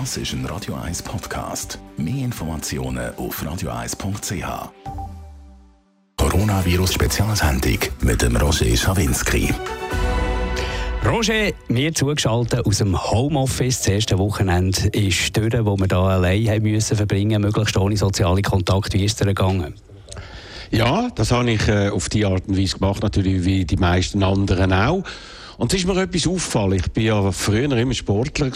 Das ist ein Radio 1 Podcast. Mehr Informationen auf radio1.ch. Coronavirus Spezialsendung mit dem Roger Schawinski. Roger, mir zugeschaltet aus dem Homeoffice. Das erste Wochenende ist durch, wo wir hier allein haben müssen verbringen, möglichst ohne soziale Kontakt. Wie ist es gegangen? Ja, das habe ich äh, auf die Art und Weise gemacht, natürlich wie die meisten anderen auch. Und es ist mir etwas auffallen. Ich bin ja früher immer Sportler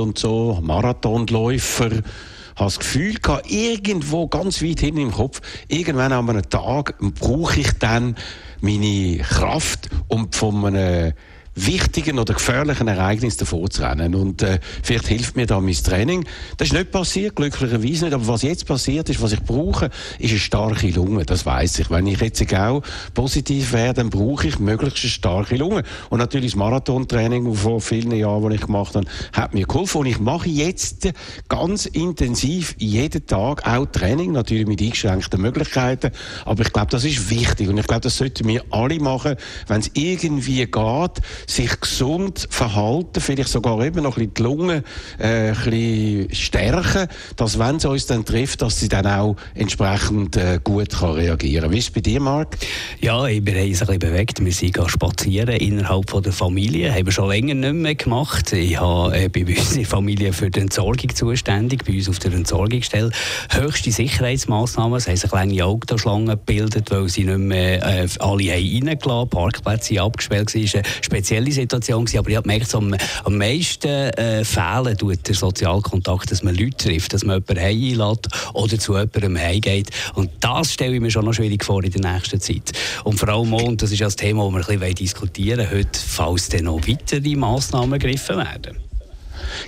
und so, Marathonläufer. Ich habe das Gefühl gehabt, irgendwo ganz weit hinten im Kopf, irgendwann an einem Tag brauche ich dann meine Kraft, um von einem wichtigen oder gefährlichen Ereignissen davor zu rennen. Und äh, vielleicht hilft mir da mein Training. Das ist nicht passiert, glücklicherweise nicht. Aber was jetzt passiert ist, was ich brauche, ist eine starke Lunge. Das weiß ich. Wenn ich jetzt auch positiv wäre, dann brauche ich möglichst eine starke Lunge. Und natürlich das Marathontraining vor vielen Jahren, das ich gemacht habe, hat mir geholfen. Und ich mache jetzt ganz intensiv jeden Tag auch Training, natürlich mit eingeschränkten Möglichkeiten. Aber ich glaube, das ist wichtig. Und ich glaube, das sollten wir alle machen, wenn es irgendwie geht, sich gesund verhalten, vielleicht sogar eben noch ein bisschen die Lunge äh, ein bisschen stärken, dass wenn es uns dann trifft, dass sie dann auch entsprechend äh, gut kann reagieren kann. Wie ist es bei dir, Marc? Ja, ich bin uns ein bisschen bewegt. Wir sind spazieren innerhalb von der Familie. Haben wir schon länger nicht mehr gemacht. Ich habe äh, bei unserer Familie für die Entsorgung zuständig, bei uns auf der Entsorgungsstelle. Höchste Sicherheitsmaßnahmen. Es haben sich kleine Autoschlangen gebildet, weil sie nicht mehr äh, alle reingelassen haben. Parkplätze abgesperrt. Es war eine spezielle Situation aber ich habe gemerkt, am, am meisten äh, fehlen tut der Sozialkontakt, dass man Leute trifft, dass man jemanden einlädt oder zu jemandem heimgeht. Und das stelle ich mir schon noch schwierig vor in der nächsten Zeit. Und vor allem und das ist ja das Thema, das wir ein bisschen diskutieren wollen, heute, falls dann noch weitere Massnahmen ergriffen werden.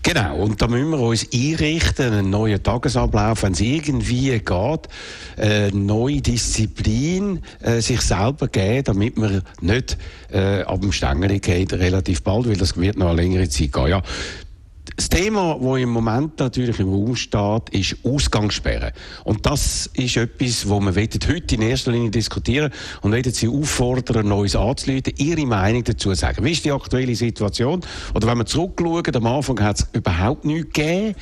Genau, und da müssen wir uns einrichten, einen neuen Tagesablauf, wenn es irgendwie geht, eine neue Disziplin äh, sich selber geben, damit man nicht äh, ab dem Stängel geht, relativ bald, weil das wird noch eine längere Zeit gehen. Ja, das Thema, das im Moment natürlich im Raum steht, ist Ausgangssperre. Und das ist etwas, wo wir heute in erster Linie diskutieren und wollen Sie auffordern, Neues anzuleiten, Ihre Meinung dazu sagen. Wie ist die aktuelle Situation? Oder wenn wir zurückschauen, am Anfang hat es überhaupt nichts gegeben.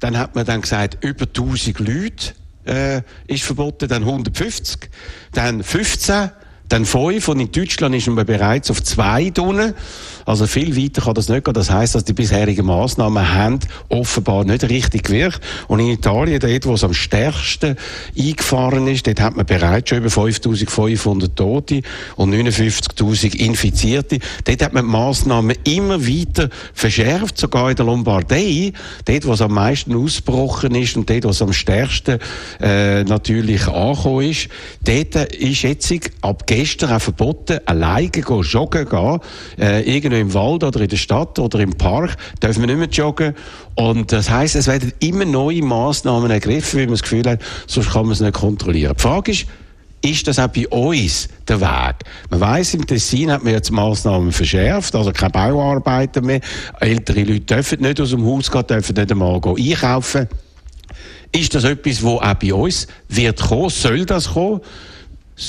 Dann hat man dann gesagt, über 1000 Leute äh, ist verboten, dann 150, dann 15, dann 5 und in Deutschland ist man bereits auf 2 Tonnen. Also viel weiter kann das nicht gehen. Das heisst, dass die bisherigen Massnahmen haben offenbar nicht richtig gewirkt. Und in Italien, dort, wo es am stärksten eingefahren ist, dort hat man bereits schon über 5500 Tote und 59.000 Infizierte. Dort hat man die Massnahmen immer weiter verschärft, sogar in der Lombardei, dort, wo es am meisten ausgebrochen ist und dort, wo es am stärksten äh, natürlich angekommen ist. Dort ist jetzt ab gestern auch verboten, alleine joggen gehen, äh, irgendwo im Wald oder in der Stadt oder im Park, dürfen wir nicht mehr joggen. Und das heisst, es werden immer neue Massnahmen ergriffen, weil man das Gefühl hat, sonst kann man es nicht kontrollieren. Die Frage ist, ist das auch bei uns der Weg? Man weiss, im Tessin hat man jetzt Massnahmen verschärft, also keine Bauarbeiten mehr. Ältere Leute dürfen nicht aus dem Haus gehen, dürfen nicht einmal einkaufen. Ist das etwas, das auch bei uns wird kommen? Soll das kommen?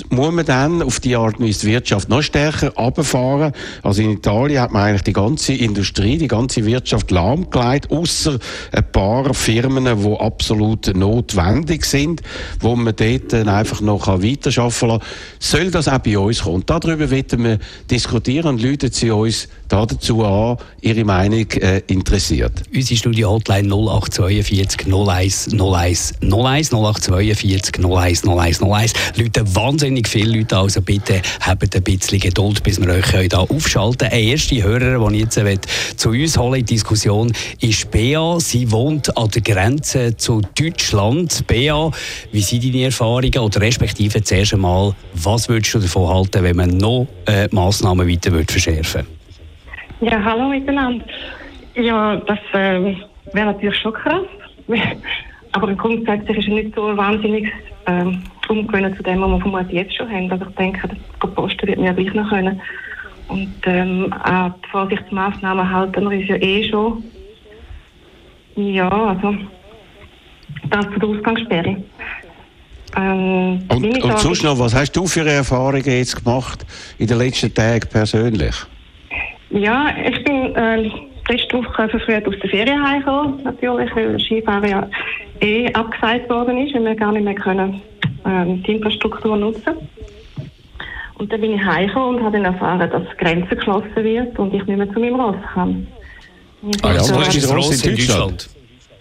Muss man dann auf die Art die Wirtschaft noch stärker abfahren. Also in Italien hat man eigentlich die ganze Industrie, die ganze Wirtschaft lahmgelegt, außer ein paar Firmen, die absolut notwendig sind, wo man dort einfach noch weiterarbeiten kann. Soll das auch bei uns kommen? Darüber werden wir diskutieren und Leute Sie uns dazu an, Ihre Meinung äh, interessiert. Unsere Studio-Hotline 0842 01 01 01 0842 01 01 01. Leute, wahnsinnig viele Leute, also bitte habt ein bisschen Geduld, bis wir euch hier aufschalten können. Ein erster Hörer, den ich jetzt zu uns holen in die Diskussion, ist Bea. Sie wohnt an der Grenze zu Deutschland. Bea, wie sind deine Erfahrungen oder respektive zuerst einmal, was würdest du davon halten, wenn man noch äh, Massnahmen weiter verschärfen würde? Ja, hallo miteinander. Ja, das äh, wäre natürlich schon krass. Aber grundsätzlich ist es nicht so wahnsinnig äh, umgewöhnt zu dem, was wir vermutlich jetzt schon haben. Also ich denke, das Posten wird mir ja gleich noch können. Und ähm, auch die Vorsichtsmaßnahmen halten wir uns ja eh schon. Ja, also das zu der Ausgangssperre. Ähm, und und sonst noch, was hast du für Erfahrungen jetzt gemacht in den letzten Tagen persönlich? Ja, ich bin äh, letzte Woche verfrüht aus der Ferien heimgekommen, natürlich, weil Skifahren ja eh abgesagt worden ist und wir gar nicht mehr können, ähm, die Infrastruktur nutzen Und dann bin ich heimgekommen und habe dann erfahren, dass die Grenze geschlossen wird und ich nicht mehr zu meinem Ross kann. Ah, ja, wo ist das Ross in Deutschland?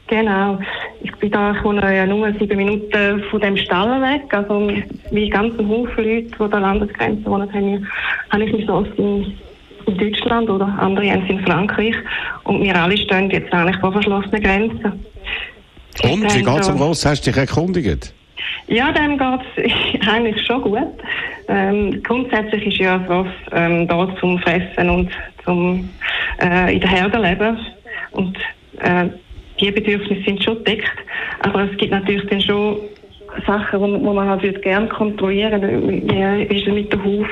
Genau. Ich bin da, ich wohne ja nur sieben Minuten von dem Stall weg. Also, wie ganz ein Haufen Leute, die an der Landesgrenze wohnen, habe ich, habe ich mich so in, in Deutschland oder andere haben es in Frankreich. Und wir alle stehen jetzt eigentlich vor verschlossenen Grenzen. Und, wie geht's so- am Ross? Hast du dich erkundigt? Ja, dem geht es eigentlich schon gut. Ähm, grundsätzlich ist ja das ähm, da zum Fressen und zum äh, in der Herde leben. Und äh, die Bedürfnisse sind schon gedeckt. Aber es gibt natürlich dann schon Sachen, wo, wo man halt würde gerne kontrollieren Wie wie ist es mit dem Hof?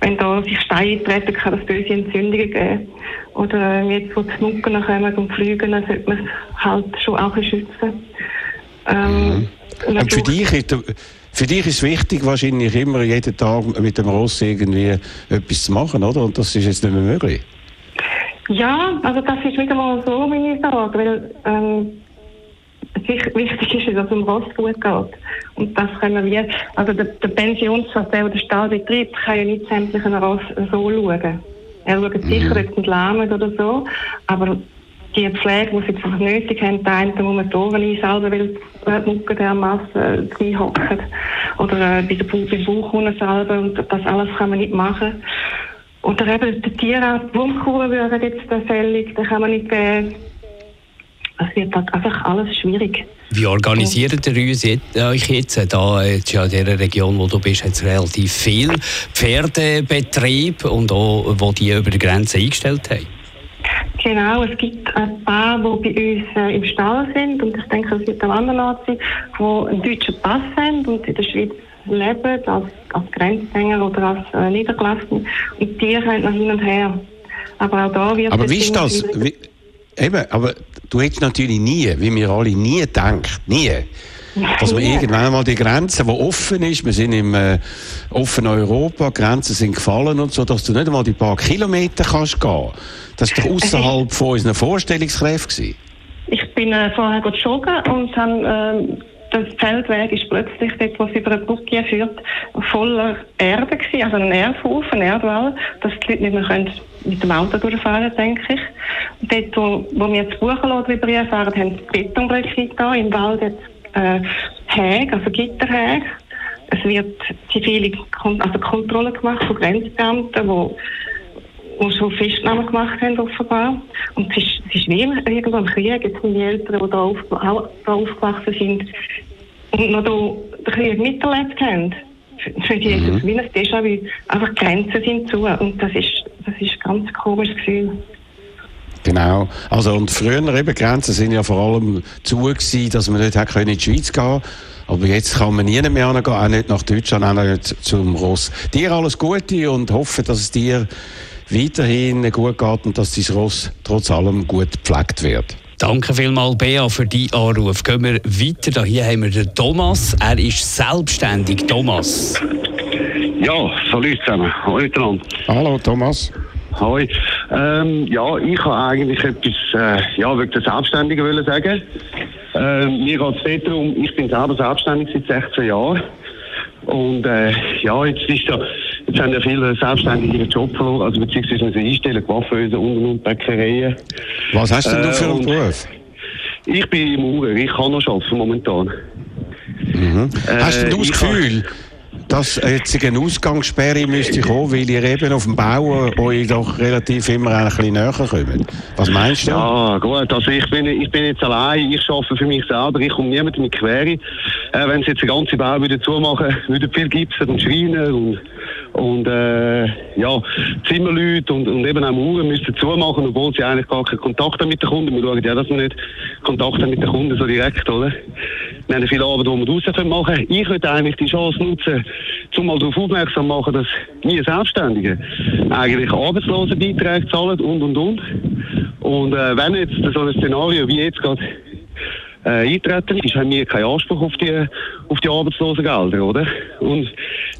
Wenn da sich Steine eintreten, kann das böse Entzündungen geben. Oder äh, jetzt, wo die Mucken kommen und fliegen, dann sollte man es halt schon auch schützen. Ähm, Und für dich, ist, der- für dich ist es wichtig, wahrscheinlich immer jeden Tag mit dem Ross irgendwie etwas zu machen, oder? Und das ist jetzt nicht mehr möglich. Ja, also das ist wieder mal so meine Sorge, weil ähm, wichtig ist, dass es dem Ross gut geht. Und das können wir, also der, der Pensionsschatz, der den Stall betreibt, kann ja nicht sämtlichen Ross so schauen. Er schaut sicher, ob sie lahmen oder so, aber die Pflege, die sie einfach nötig haben, der eine muss man die Ohren einsalben, weil die Mucke dermassen äh, hocken oder äh, bei der beim Bauch salben und das alles kann man nicht machen. Oder eben der Tierarzt, die Wurmkuren wären jetzt fällig, da kann man nicht geben. Es wird halt einfach alles schwierig. Wie organisiert ihr uns jetzt, euch jetzt? Da jetzt ja in der Region, wo du bist, hat es relativ viel Pferdebetrieb und auch, wo die über die Grenze eingestellt haben. Genau, es gibt ein paar, die bei uns äh, im Stall sind und ich denke, es wird auch andernorts sein, die einen deutschen Pass haben und in der Schweiz leben, als, als Grenzgänger oder als äh, Niedergelassene. Und die können noch hin und her. Aber auch da wird Aber wie ist das? Wie, eben, aber du hättest natürlich nie, wie wir alle nie denkt, nie, dass wir irgendwann mal die Grenze, die offen ist, wir sind im äh, offenen Europa, die Grenzen sind gefallen und so, dass du nicht einmal die paar Kilometer kannst gehen. Das ist doch außerhalb von unseren Vorstellungskräften. Ich bin äh, vorher joggen und dann, ähm, der Feldweg ist plötzlich dort, wo es über eine Brücke führt, voller Erde gewesen, also ein Erdhaufen, ein Erdwall, dass die Leute nicht mehr können mit dem Auto durchfahren denke ich. Und dort, wo, wo wir das Buchenlot drüber fahren, haben die Betonbrücke da, im Wald jetzt äh, Häge, also Gitterhäge. Es wird zivile Kon also Kontrolle gemacht von Grenzbeamten, die die schon Festnahmen gemacht haben, offenbar. Und es ist, es ist wie irgendwo ein Krieg. Jetzt die Eltern, die da, auf, auch da aufgewachsen sind und noch da den Krieg miterlebt haben. Für, die ist es wie ein Déjà-vu. Einfach Grenzen sind zu. Und das ist, das ist ein ganz komisches Gefühl. Genau. Also, und früher eben, Grenzen sind ja vor allem zu gewesen, dass man nicht hätte können in die Schweiz gehen aber jetzt kann man nie mehr hingehen, auch nicht nach Deutschland, auch nicht zum Ross. Dir alles Gute und hoffe, dass es dir weiterhin gut geht und dass dein Ross trotz allem gut gepflegt wird. Danke vielmals, Bea, für deinen Anruf. Gehen wir weiter. Da hier haben wir den Thomas. Er ist selbstständig. Thomas. Ja, salut zusammen. Hallo miteinander. Hallo Thomas. Hoi. Ähm, ja, ich habe eigentlich etwas, äh, ja, wegen der Selbstständigen wollen sagen. Ähm, mir geht es darum, ich bin selber selbstständig seit 16 Jahren. Und, äh, ja, jetzt ist ja, jetzt haben ja viele Selbstständige ihren Job verloren, also beziehungsweise müssen einstellen, Coiffeuse und und Bäckereien. Was hast denn du Äh, für einen Beruf? Ich bin Maurer, ich kann noch arbeiten momentan. Hast denn du das Gefühl, dass jetzt eine Ausgangssperre müsste kommen, weil ihr eben auf dem Bau euch doch relativ immer ein bisschen näher kommt? Was meinst du? Ja, gut. Also ich bin, ich bin jetzt allein, ich arbeite für mich selber, ich komme niemandem die Quere. Äh, wenn sie jetzt den ganzen Bau wieder zumachen, würden viel Gipser und Schreiner und, und äh, ja, Zimmerleute und, und eben auch Mauern müssen zumachen, obwohl sie eigentlich gar keinen Kontakt haben mit den Kunden. Wir schauen ja, dass wir nicht Kontakt haben mit den Kunden so direkt, oder? Wir haben viel Arbeit, die wir draussen machen können. Ich würde eigentlich die Chance nutzen, um mal darauf aufmerksam zu machen, dass wir Selbstständige eigentlich Arbeitslosenbeiträge zahlen und, und, und. Und äh, wenn jetzt so ein Szenario wie jetzt gerade äh, eintreten ist, haben wir keinen Anspruch auf die, auf die Arbeitslosengelder, oder? Und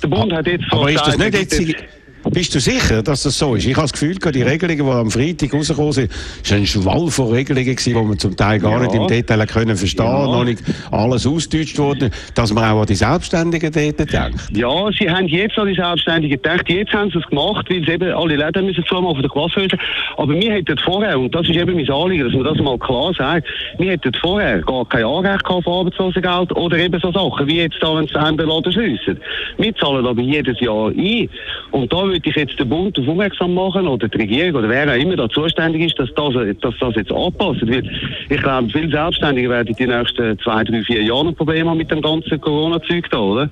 der Bund hat jetzt Aber ist das nicht jetzt... Bist du sicher, dass das so ist? Ich habe das Gefühl, die Regelungen, die am Freitag rausgekommen sind, waren ein Schwall von Regelungen, die man zum Teil gar ja. nicht im Detail können verstehen ja. noch nicht alles ausgedeutscht wurde, dass man auch an die Selbstständigen dort denkt. Ja, sie haben jetzt an die Selbstständigen gedacht. Jetzt haben sie es gemacht, weil sie eben alle Läden müssen zumachen von der Coiffeuse. Aber wir hätten vorher, und das ist eben mein Anliegen, dass man das mal klar sagt, wir hätten vorher gar kein Anrecht gehabt auf Arbeitslosengeld oder eben so Sachen, wie jetzt da, wenn sie den Laden schliessen. Wir zahlen aber jedes Jahr ein. Und da würde ich jetzt den Bund auf aufmerksam machen oder die Regierung oder wer auch immer da zuständig ist, dass das, dass das jetzt anpasst. Weil ich glaube, viele Selbstständige werden die nächsten zwei, drei, vier Jahre ein Problem haben mit dem ganzen Corona-Zeug da, oder?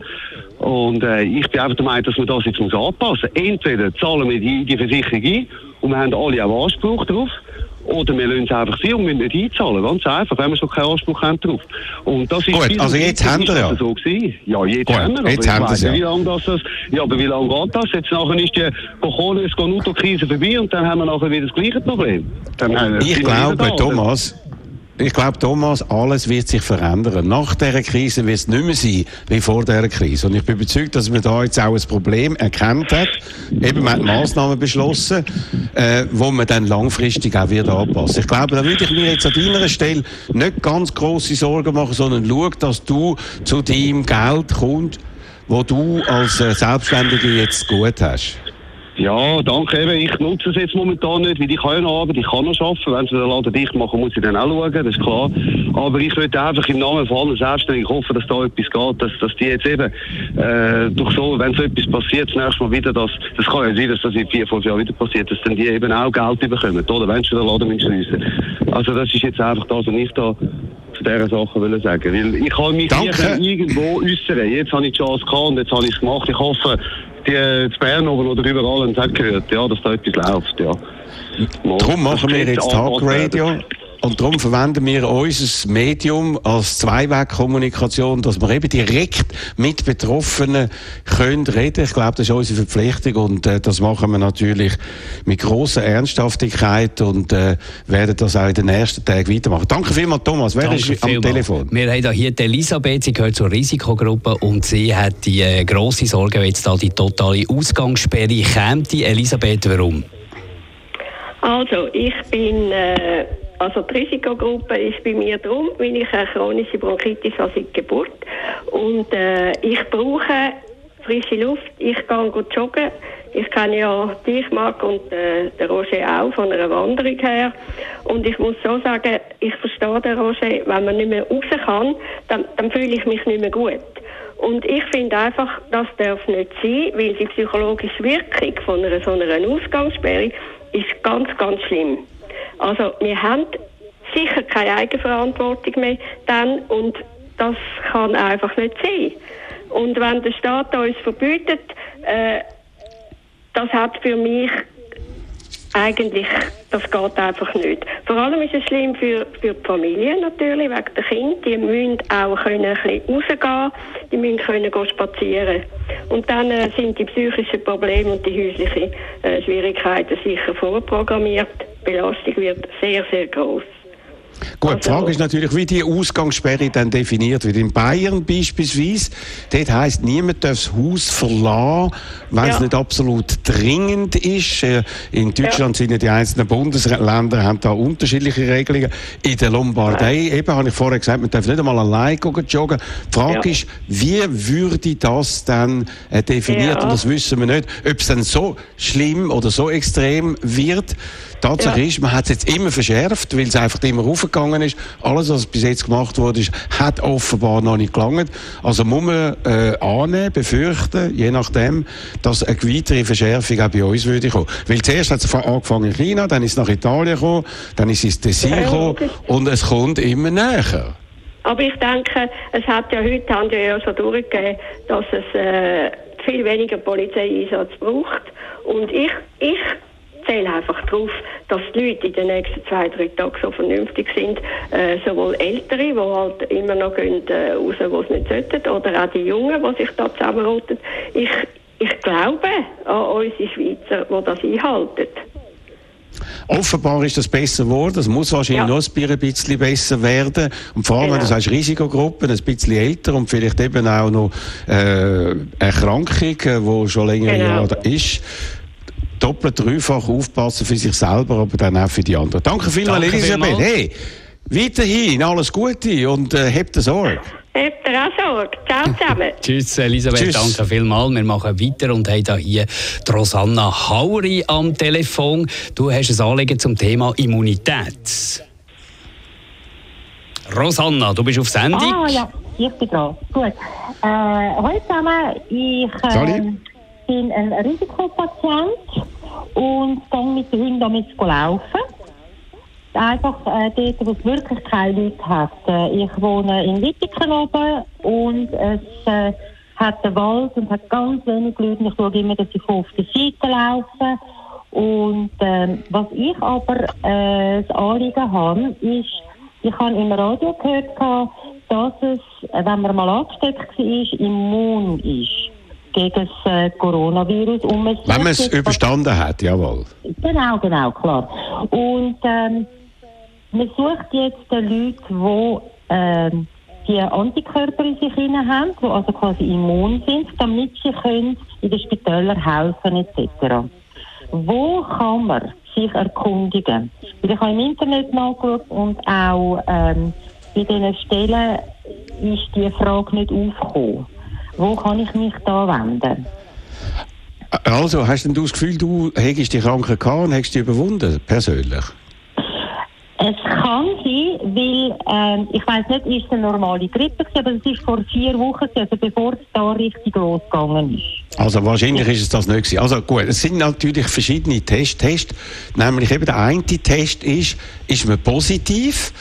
Und äh, ich bin einfach der Meinung, dass man das jetzt muss anpassen muss. Entweder zahlen wir die, die Versicherung ein und wir haben alle auch Anspruch drauf. Oder wir lassen es einfach sein und müssen nicht einzahlen. Ganz einfach, wenn wir schon keinen Anspruch haben drauf. Und das ist Gut, also jetzt haben wir ja. So gewesen. Ja, jetzt Gut, haben wir. Jetzt haben wir ja. Wie lange das, das, ja, aber wie lange geht das? Jetzt nachher ist die Corona-Krise vorbei und dann haben wir nachher wieder das gleiche Problem. Dann, ich glaube, Thomas, ich glaube, Thomas, alles wird sich verändern. Nach dieser Krise wird es nicht mehr sein wie vor dieser Krise. Und ich bin überzeugt, dass man da jetzt auch ein Problem erkannt hat. Eben, man hat Massnahmen beschlossen, äh, wo man dann langfristig auch wieder anpassen. Ich glaube, da würde ich mir jetzt an deiner Stelle nicht ganz große Sorgen machen, sondern schau, dass du zu deinem Geld kommst, wo du als äh, Selbstständiger jetzt gut hast. Ja, danke eben. Ich nutze es jetzt momentan nicht, weil ich kann ja noch arbeiten, ich kann noch arbeiten. Wenn sie den Laden dicht machen, muss ich dann auch schauen, das ist klar. Aber ich würde einfach im Namen von allen Selbstständigen hoffen, dass da etwas geht, dass, dass die jetzt eben äh, durch so, wenn so etwas passiert, das nächste Mal wieder, dass, das kann ja sein, dass das in vier, fünf Jahren wieder passiert, dass dann die eben auch Geld bekommen, oder? Wenn sie den Laden schliessen Also das ist jetzt einfach das, was ich da zu dieser Sache will sagen. Weil ich kann mich Danke. irgendwo äußern. Jetzt habe ich die Chance gehabt und jetzt habe ich es gemacht. Ich hoffe, die in Bern oben oder überall haben gehört, ja, dass da etwas läuft, ja. Darum machen wir jetzt Talk Radio. Und darum verwenden wir unser Medium als Zweiwegkommunikation, dass wir eben direkt mit Betroffenen können reden. Ich glaube, das ist unsere Verpflichtung und äh, das machen wir natürlich mit großer Ernsthaftigkeit und äh, werden das auch in den nächsten Tagen weitermachen. Danke vielmals, Thomas. Wer Danke ist am Telefon? Wir haben hier die Elisabeth, sie gehört zur Risikogruppe und sie hat die äh, grosse Sorge, wenn jetzt da die totale Ausgangssperre kommt. Elisabeth, warum? Also, ich bin... Äh also die Risikogruppe ist bei mir drum, weil ich eine chronische Bronchitis habe seit Geburt. Und äh, ich brauche frische Luft. Ich gehe gut joggen. Ich kenne ja dich, Marc, und äh, den Roger auch von einer Wanderung her. Und ich muss so sagen, ich verstehe den Roger, wenn man nicht mehr raus kann, dann, dann fühle ich mich nicht mehr gut. Und ich finde einfach, das darf nicht sein, weil die psychologische Wirkung von einer so einer Ausgangssperre ist ganz, ganz schlimm. Also wir haben sicher keine Eigenverantwortung mehr dann und das kann einfach nicht sein. Und wenn der Staat uns verbietet, äh, das hat für mich eigentlich, das geht einfach nicht. Vor allem ist es schlimm für, für die Familie natürlich, wegen der Kinder. Die müssen auch können ein bisschen rausgehen, die müssen können gehen spazieren. Und dann äh, sind die psychischen Probleme und die häuslichen äh, Schwierigkeiten sicher vorprogrammiert. Die Belastung wird sehr, sehr groß. Gut, die Frage ist natürlich, wie die Ausgangssperre dann definiert wird. In Bayern beispielsweise, dort heisst, niemand darf das Haus verlassen, wenn ja. es nicht absolut dringend ist. Äh, in Deutschland ja. sind die einzelnen Bundesländer haben da unterschiedliche Regelungen. In der Lombardei, ja. eben, habe ich vorher gesagt, man darf nicht einmal allein joggen. Die Frage ist, wie würde das dann äh, definiert? Und das wissen wir nicht. Ob es dann so schlimm oder so extrem wird. Tatsache ist, man hat es jetzt immer verschärft, weil es einfach immer raufgegangen ist. Alles, was bis jetzt gemacht wurde, ist, hat offenbar noch nicht gelangt. Also muss man äh, annehmen, befürchten, je nachdem, dass eine weitere Verschärfung auch bei uns würde kommen. Weil zuerst hat es angefangen in China, dann ist es nach Italien gekommen, dann ist es ins Tessin gekommen und es kommt immer näher. Aber ich denke, es hat ja heute haben ja so durchgegeben, dass es äh, viel weniger Polizeieinsatz braucht. Und ich, ich zähle einfach darauf, dass die Leute in den nächsten zwei, drei Tagen so vernünftig sind, äh, sowohl Ältere, die halt immer noch gehen, äh, raus, wo es nicht sollten, oder auch die Jungen, die sich da zusammenrotten. Ich, ich glaube an unsere Schweizer, die das einhalten. Offenbar ist das besser geworden. Es muss wahrscheinlich ja. noch ein bisschen besser werden. Und vor allem, genau. wenn du sagst, Risikogruppen, ein bisschen älter und vielleicht eben auch noch äh, Erkrankung, die schon länger genau. Ist doppelt, dreifach aufpassen für sich selber, aber dann auch für die anderen. Danke vielmals, Danke Elisabeth. vielmals. Hey, weiterhin alles Gute und äh, habt Sorge. Habt ihr auch Sorge? Ciao zusammen. Tschüss, Elisabeth, Tschüss. danke vielmals. Wir machen weiter und haben da hier die Rosanna Hauri am Telefon. Du hast ein Anliegen zum Thema Immunität. Rosanna, du bist auf Sendung. Ah ja, ich bin dran. Gut. Äh, hallo zusammen, ich äh, bin ein Risikopatient und gehe mit den Hunden damit zu laufen. Einfach äh, dort, wo es wirklich keine Leute hat. Äh, ich wohne in Wittigen oben und es äh, hat einen Wald und hat ganz wenig Leute. Ich schaue immer, dass ich auf der Seite laufe. Und ähm, was ich aber äh, das Anliegen habe, ist, ich habe im Radio gehört, dass es, äh, wenn man mal angesteckt war, immun ist gegen das äh, Coronavirus. Man Wenn man es überstanden hat, jawohl. Genau, genau, klar. Und ähm, man sucht jetzt die Leute, die ähm, die Antikörper in sich hinein haben, die also quasi immun sind, damit sie können in den Spitälern helfen etc. Wo kann man sich erkundigen? Weil ich habe im Internet nachgeschaut und auch ähm, bei diesen Stellen ist die Frage nicht aufgekommen. Wo kann ich mich da wenden? Also, hast denn du das Gefühl, du hättest die Krankheit gehabt und hättest die überwunden, persönlich? Es kann sein, weil ähm, ich weiß nicht, ist es eine normale Grippe, aber es ist vor vier Wochen, also bevor es da richtig losgegangen ist. Also wahrscheinlich ist es das nicht gewesen. Also gut, es sind natürlich verschiedene Tests. Tests. Nämlich eben der eine Test ist, ist man positiv?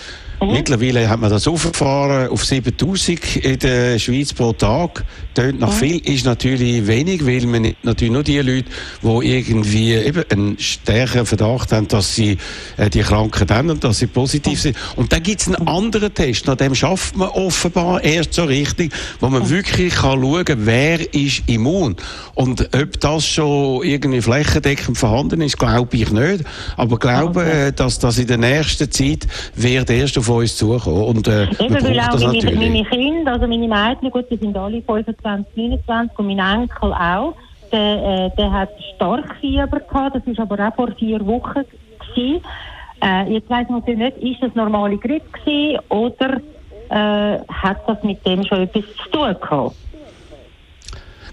Mittlerweile hat man das aufgefahren auf 7000 in der Schweiz pro Tag. Tönt nach viel, ist natürlich wenig, weil man natürlich nur die Leute, die irgendwie eben einen stärkeren Verdacht haben, dass sie äh, die Krankheit haben und dass sie positiv sind. Und dann gibt es einen anderen Test, nach dem schafft man offenbar erst so richtig, wo man wirklich kann schauen kann, wer ist immun. Und ob das schon irgendwie flächendeckend vorhanden ist, glaube ich nicht. Aber glaube, äh, dass das in der nächsten Zeit wird erst auf uns zukommen. Und äh, Eben, weil auch meine, natürlich. meine Kinder, also meine Mädchen, gut, die sind alle 25, 29 und mein Enkel auch, der, äh, der hat stark Fieber gehabt, das ist aber auch vor vier Wochen gewesen. Äh, jetzt weiss man natürlich nicht, ist das normale Grippe gewesen oder äh, hat das mit dem schon etwas zu tun gehabt?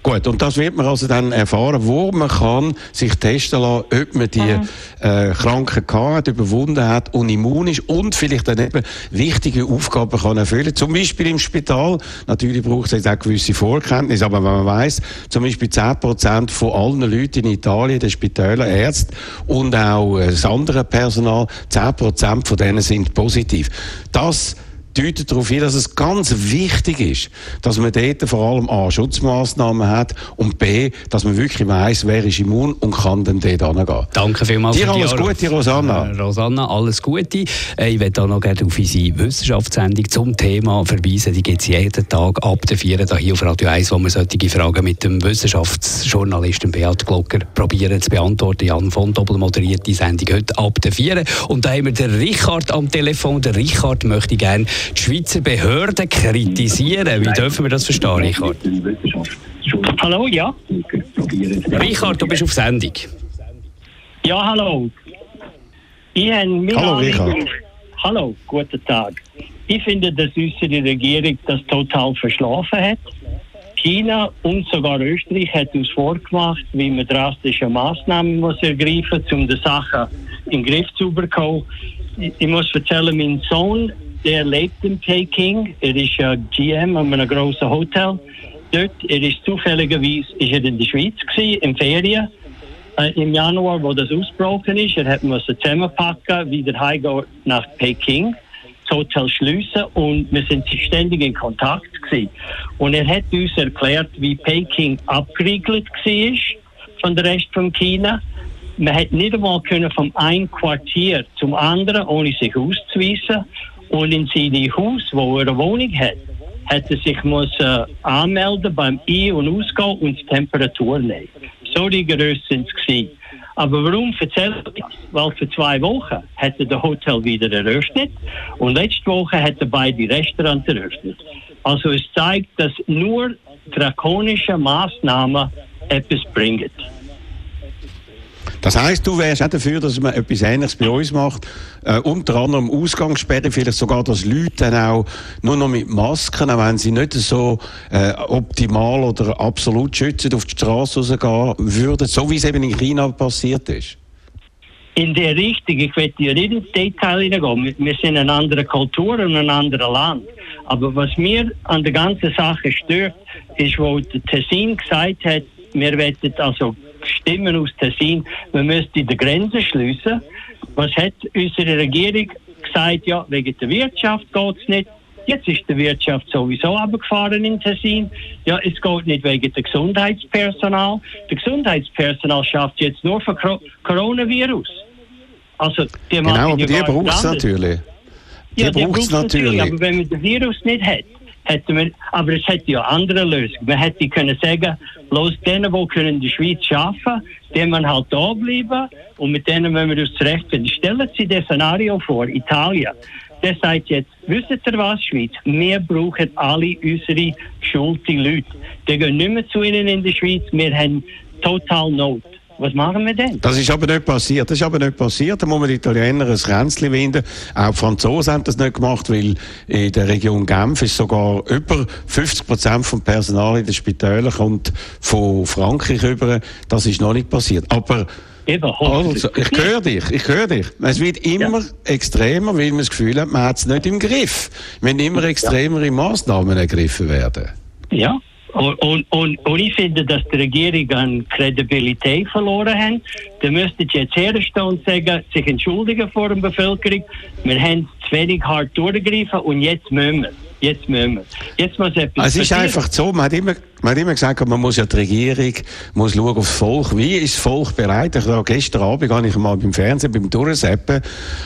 Gut, und das wird man also dann erfahren, wo man kann sich testen lassen, ob man die äh, Krankheit gehabt hat, überwunden hat und immun ist und vielleicht dann eben wichtige Aufgaben kann erfüllen. Zum Beispiel im Spital. Natürlich braucht es jetzt auch gewisse Vorkenntnisse, aber wenn man weiß, zum Beispiel 10% von allen Leuten in Italien, den Spitälern, Ärzte und auch äh, das andere Personal, 10% von denen sind positiv. Das deutet darauf hin, dass es ganz wichtig ist, dass man dort vor allem A, Schutzmaßnahmen hat und B, dass man wirklich weiss, wer ist immun und kann dann dort hingehen. Danke vielmals Dir für die alles Anruf. Gute, Rosanna. Äh, Rosanna, alles Gute. Äh, Ich möchte auch noch gerne auf unsere Wissenschaftssendung zum Thema verweisen. Die gibt es jeden Tag ab der 4 Uhr hier auf Radio 1, wo wir solche Fragen mit dem Wissenschaftsjournalisten Beat Glocker probieren zu beantworten. Jan von Doppel moderiert die Sendung heute ab der 4 Uhr. Und da haben wir den Richard am Telefon. Der Richard möchte gerne die Schweizer Behörden kritisieren. Wie dürfen wir das verstehen, Richard? Hallo, ja? Richard, du bist auf Sendung. Ja, hallo. Hallo, Richard. Hallo, guten Tag. Ich finde, dass unsere Regierung das total verschlafen hat. China und sogar Österreich hat uns vorgemacht, wie man drastische Maßnahmen muss ergreifen muss, um die Sache in den Griff zu bekommen. Ich, ich muss erzählen, mein Sohn, der lebt in Peking. Er ist ja GM an einem grossen Hotel. Dort, er ist zufälligerweise ist er in der Schweiz gewesen, in Ferien äh, im Januar, wo das ausgebrochen ist. Er hat müssen zusammenpacken, wieder heimgehen nach Peking, das Hotel schliessen und wir sind ständig in Kontakt gewesen. Und er hat uns erklärt, wie Peking abgeriegelt war von der Rest von China. Man hat nicht einmal können vom einen Quartier zum anderen, ohne sich auszuweisen. Und in seinem Haus, wo er eine Wohnung hat, hat er sich muss, äh, anmelden beim Ein- und Ausgehen und die Temperatur nehmen. So rigorös sind sie. Aber warum erzähle ich das? Weil für zwei Wochen hat er das Hotel wieder eröffnet und letzte Woche hat er beide Restaurants eröffnet. Also es zeigt, dass nur drakonische Maßnahmen etwas bringen. Das heisst, du wärst auch dafür, dass man etwas Ähnliches bei uns macht, äh, unter anderem Ausgangssperre, vielleicht sogar, dass Leute dann auch nur noch mit Masken, auch wenn sie nicht so äh, optimal oder absolut schützen, auf die Straße rausgehen würden, so wie es eben in China passiert ist? In der Richtung, ich will ja nicht ins Detail hineingehen. Wir sind eine andere Kultur und ein anderes Land. Aber was mir an der ganzen Sache stört, ist, wo Tessin gesagt hat, wir wollen also Stimmen aus Tessin, wir müssen die Grenzen schließen. Was hat unsere Regierung gesagt? Ja, wegen der Wirtschaft geht es nicht. Jetzt ist die Wirtschaft sowieso abgefahren in Tessin. Ja, es geht nicht wegen dem Gesundheitspersonal. Der Gesundheitspersonal schafft jetzt nur für Coronavirus. Also, die genau, aber die braucht es natürlich. Die ja, braucht es natürlich. natürlich. Aber wenn man den Virus nicht hat, hätte man, aber es hätte ja andere Lösungen. Man hätte können sagen, los denen, die können die Schweiz schaffen, denen man halt da bleiben und mit denen müssen wir uns zurechtfinden. Stellen Sie das Szenario vor, Italien. Der sagt jetzt, wisst ihr was, Schweiz? Wir brauchen alle unsere geschulte Leute. Die gehen nicht mehr zu ihnen in der Schweiz. Wir haben total Not. Was machen wir denn? Das ist aber nicht passiert. Das ist aber nicht passiert. Da muss man die Italiener ein Kränzchen winden. Auch die Franzosen haben das nicht gemacht, weil in der Region Genf ist sogar über 50 Prozent vom Personal in den Spitälern kommt von Frankreich über. Das ist noch nicht passiert. Aber also, ich höre dich, ich höre dich. Es wird immer ja. extremer, weil man das Gefühl hat, man hat es nicht im Griff. Wenn immer extremere ja. Maßnahmen ergriffen werden. Ja, und, und, und, ich finde, dass die Regierung an Kredibilität verloren hat. Da müssten sie jetzt herstehen und sagen, sich entschuldigen vor der Bevölkerung. Wir haben zu wenig hart durchgegriffen und jetzt müssen wir. Jetzt müssen wir. Jetzt muss etwas Es ist passieren. einfach so, man hat immer man hat immer gesagt, man muss ja die Regierung muss schauen aufs Volk. Wie ist das Volk bereit? Ich habe gestern Abend habe ich mal beim Fernsehen, beim Durchseppen,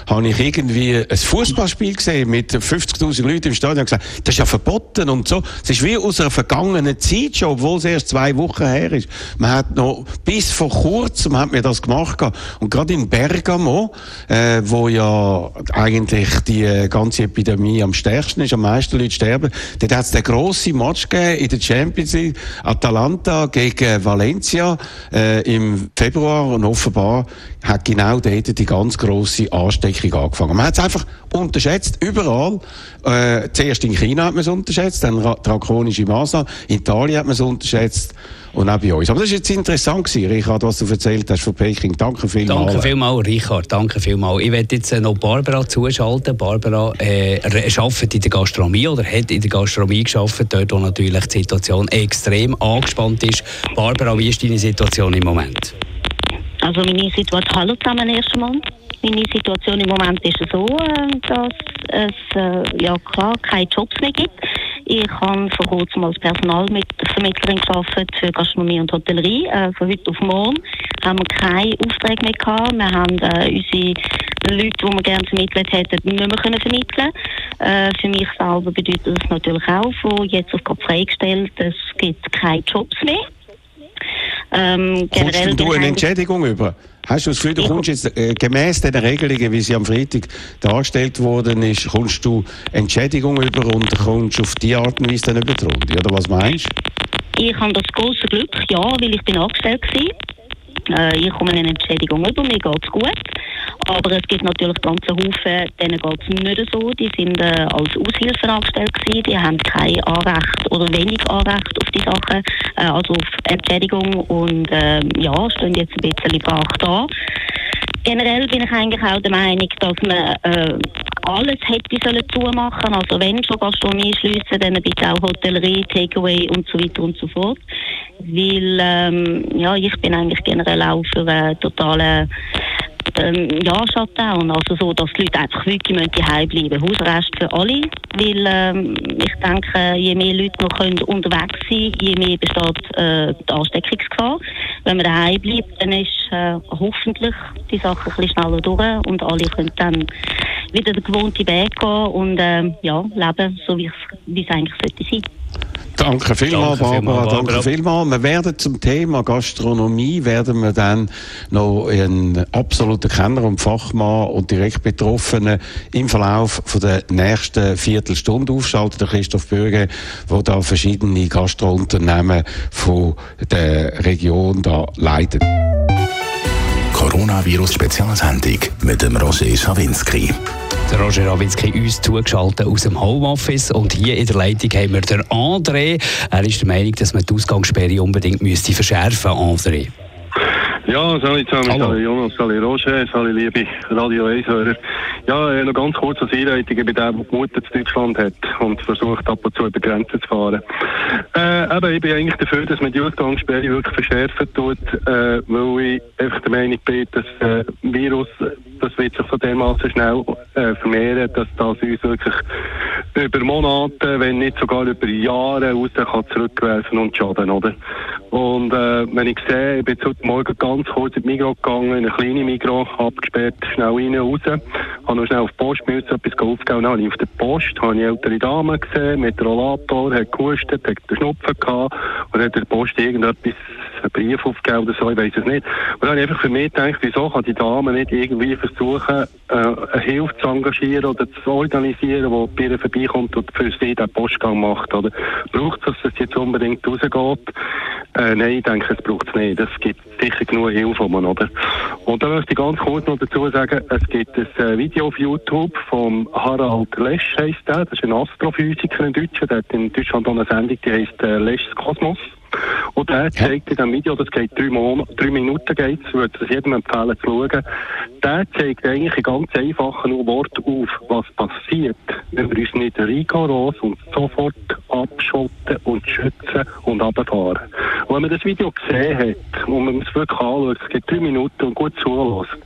habe ich irgendwie ein Fußballspiel gesehen mit 50.000 Leuten im Stadion und gesagt, das ist ja verboten und so. Es ist wie aus einer vergangenen Zeit schon, obwohl es erst zwei Wochen her ist. Man hat noch, bis vor kurzem hat mir das gemacht und gerade in Bergamo, äh, wo ja eigentlich die ganze Epidemie am stärksten ist, am meisten Leute sterben, dort hat es den grossen Match gegeben in der Champions League Atalanta gegen Valencia äh, im Februar und offenbar hat genau dort die ganz große Ansteckung angefangen. Man hat es einfach unterschätzt, überall. Äh, zuerst in China hat man es unterschätzt, dann drakonische Maßnahmen. In Italien hat man es unterschätzt und auch bei uns. Aber das war jetzt interessant, gewesen, Richard, was du erzählt hast von Peking. Danke vielmals. Danke vielmals, Richard. Danke vielmals. Ich werde jetzt äh, noch Barbara zuschalten. Barbara äh, arbeitet in der Gastronomie oder hat in der Gastronomie geschafft, dort wo natürlich die Situation extrem angespannt ist. Barbara, wie ist deine Situation im Moment? Also meine Situation, hallo zusammen erstmal. Meine Situation im Moment ist so, äh, dass es äh, ja klar keine Jobs mehr gibt. Ich habe vor kurzem als Personalvermittlerin gearbeitet für Gastronomie und Hotellerie. Äh, von heute auf morgen haben wir keine Aufträge mehr gehabt. Wir haben unsere Leute, die wir gerne vermittelt hätten, nicht mehr können vermitteln äh, Für mich selber bedeutet das natürlich auch, von jetzt auf gerade freigestellt, es gibt keine Jobs mehr. Ähm, generell Kommst du eine Entschädigung über? Hast du das Gefühl, du kommst jetzt äh, gemäß den Regelungen, wie sie am Freitag dargestellt worden ist, kommst du Entschädigung über und kommst auf die Art und Weise dann über die Runde? Oder was meinst du? Ich habe das große Glück, ja, weil ich bin angestellt war. Äh, ich komme eine Entschädigung über, mir geht es gut. Aber es gibt natürlich ganze Haufen, denen geht es nicht so. Die sind äh, als Aushilfen angestellt gewesen. Die haben kein Anrecht oder wenig Anrecht auf die Sachen, äh, also auf Entschädigung und äh, ja, stehen jetzt ein bisschen brach da. Generell bin ich eigentlich auch der Meinung, dass man äh, alles hätte sollen zumachen. Also wenn schon Gastronomie schließen, dann bitte auch Hotellerie, Takeaway und so weiter und so fort. Weil ähm, ja, ich bin eigentlich generell auch für einen totalen ähm, ja, Shutdown. Also so, dass die Leute einfach wirklich daheim bleiben müssen. Hausarrest für alle. Weil ähm, ich denke, je mehr Leute noch können unterwegs sein je mehr besteht äh, die Ansteckungsgefahr. Wenn man daheim bleibt, dann ist äh, hoffentlich die Sache ein bisschen schneller durch und alle können dann wieder den gewohnten Weg gehen und äh, ja, leben, so wie es eigentlich sollte sein. Danke vielmals, Barbara. Vielmal, Danke vielmals. Wir werden zum Thema Gastronomie werden wir dann noch einen absoluten Kenner und Fachmann und direkt Betroffenen im Verlauf von der nächsten Viertelstunde aufschalten. Der Christoph Bürger, der da verschiedene Gastrounternehmen von der Region da leitet. Coronavirus-Spezialsendung mit dem Roger Schawinski. Der Roger Rawitzki uns zugeschaltet aus dem Homeoffice und hier in der Leitung haben wir den André. Er ist der Meinung, dass man die Ausgangssperre unbedingt müsste verschärfen müsste. André. Ja, salut zusammen, Hallo. salut Jonas, salut Roger, salut liebe Radio 1-Hörer. Ja, äh, noch ganz kurz als Einleitung, ich bin der, der die Mutter zu Deutschland hat und versucht ab und zu über Grenzen zu fahren. Äh, eben, ich bin eigentlich dafür, dass man die Ausgangssperre wirklich verschärfen tut, äh, weil ich einfach der Meinung bin, dass äh, Virus, das wird sich so dermaßen schnell äh, vermehren, dass das uns wirklich über Monate, wenn nicht sogar über Jahre raus kann zurückwerfen und schaden, oder? Und äh, wenn ich sehe, ich bin heute Morgen ganz kurz in die Migros gegangen, in eine kleine Migros, abgesperrt, schnell rein, raus, habe noch schnell auf die Post müssen, etwas aufgeben, dann habe ich auf der Post, habe ich ältere Dame gesehen, mit Rollator, hat gehustet, hat den Schnupfen gehabt und hat der Post irgendetwas, einen Brief aufgegeben oder so, ich weiß es nicht. Und dann habe ich einfach für mich gedacht, wieso kann die Dame nicht irgendwie versuchen, äh, eine Hilfe zu engagieren oder zu organisieren, die bei ihr vorbeikommt und für sie den Postgang macht, oder? Braucht es, dass es jetzt unbedingt rausgeht? Äh, nein, ich denke, es braucht es nicht. Es gibt sicher genug Hilfe, man, oder? Und dann möchte ich ganz kurz noch dazu sagen, es gibt ein äh, Video auf YouTube vom Harald Lesch, heisst der. Das ist ein Astrophysiker in Deutschland. Der hat in Deutschland auch eine Sendung, die heisst äh, Leschs Kosmos. Und der zeigt in diesem Video, das geht drei, Mon drei Minuten, geht's, würde es jedem empfehlen zu schauen, der zeigt eigentlich in ganz einfachen Worten auf, was passiert, wenn wir uns nicht rigoros und sofort abschotten und schützen und runterfahren. Und wenn man das Video gesehen hat und man es wirklich anschaut, es geht drei Minuten und gut zulässt,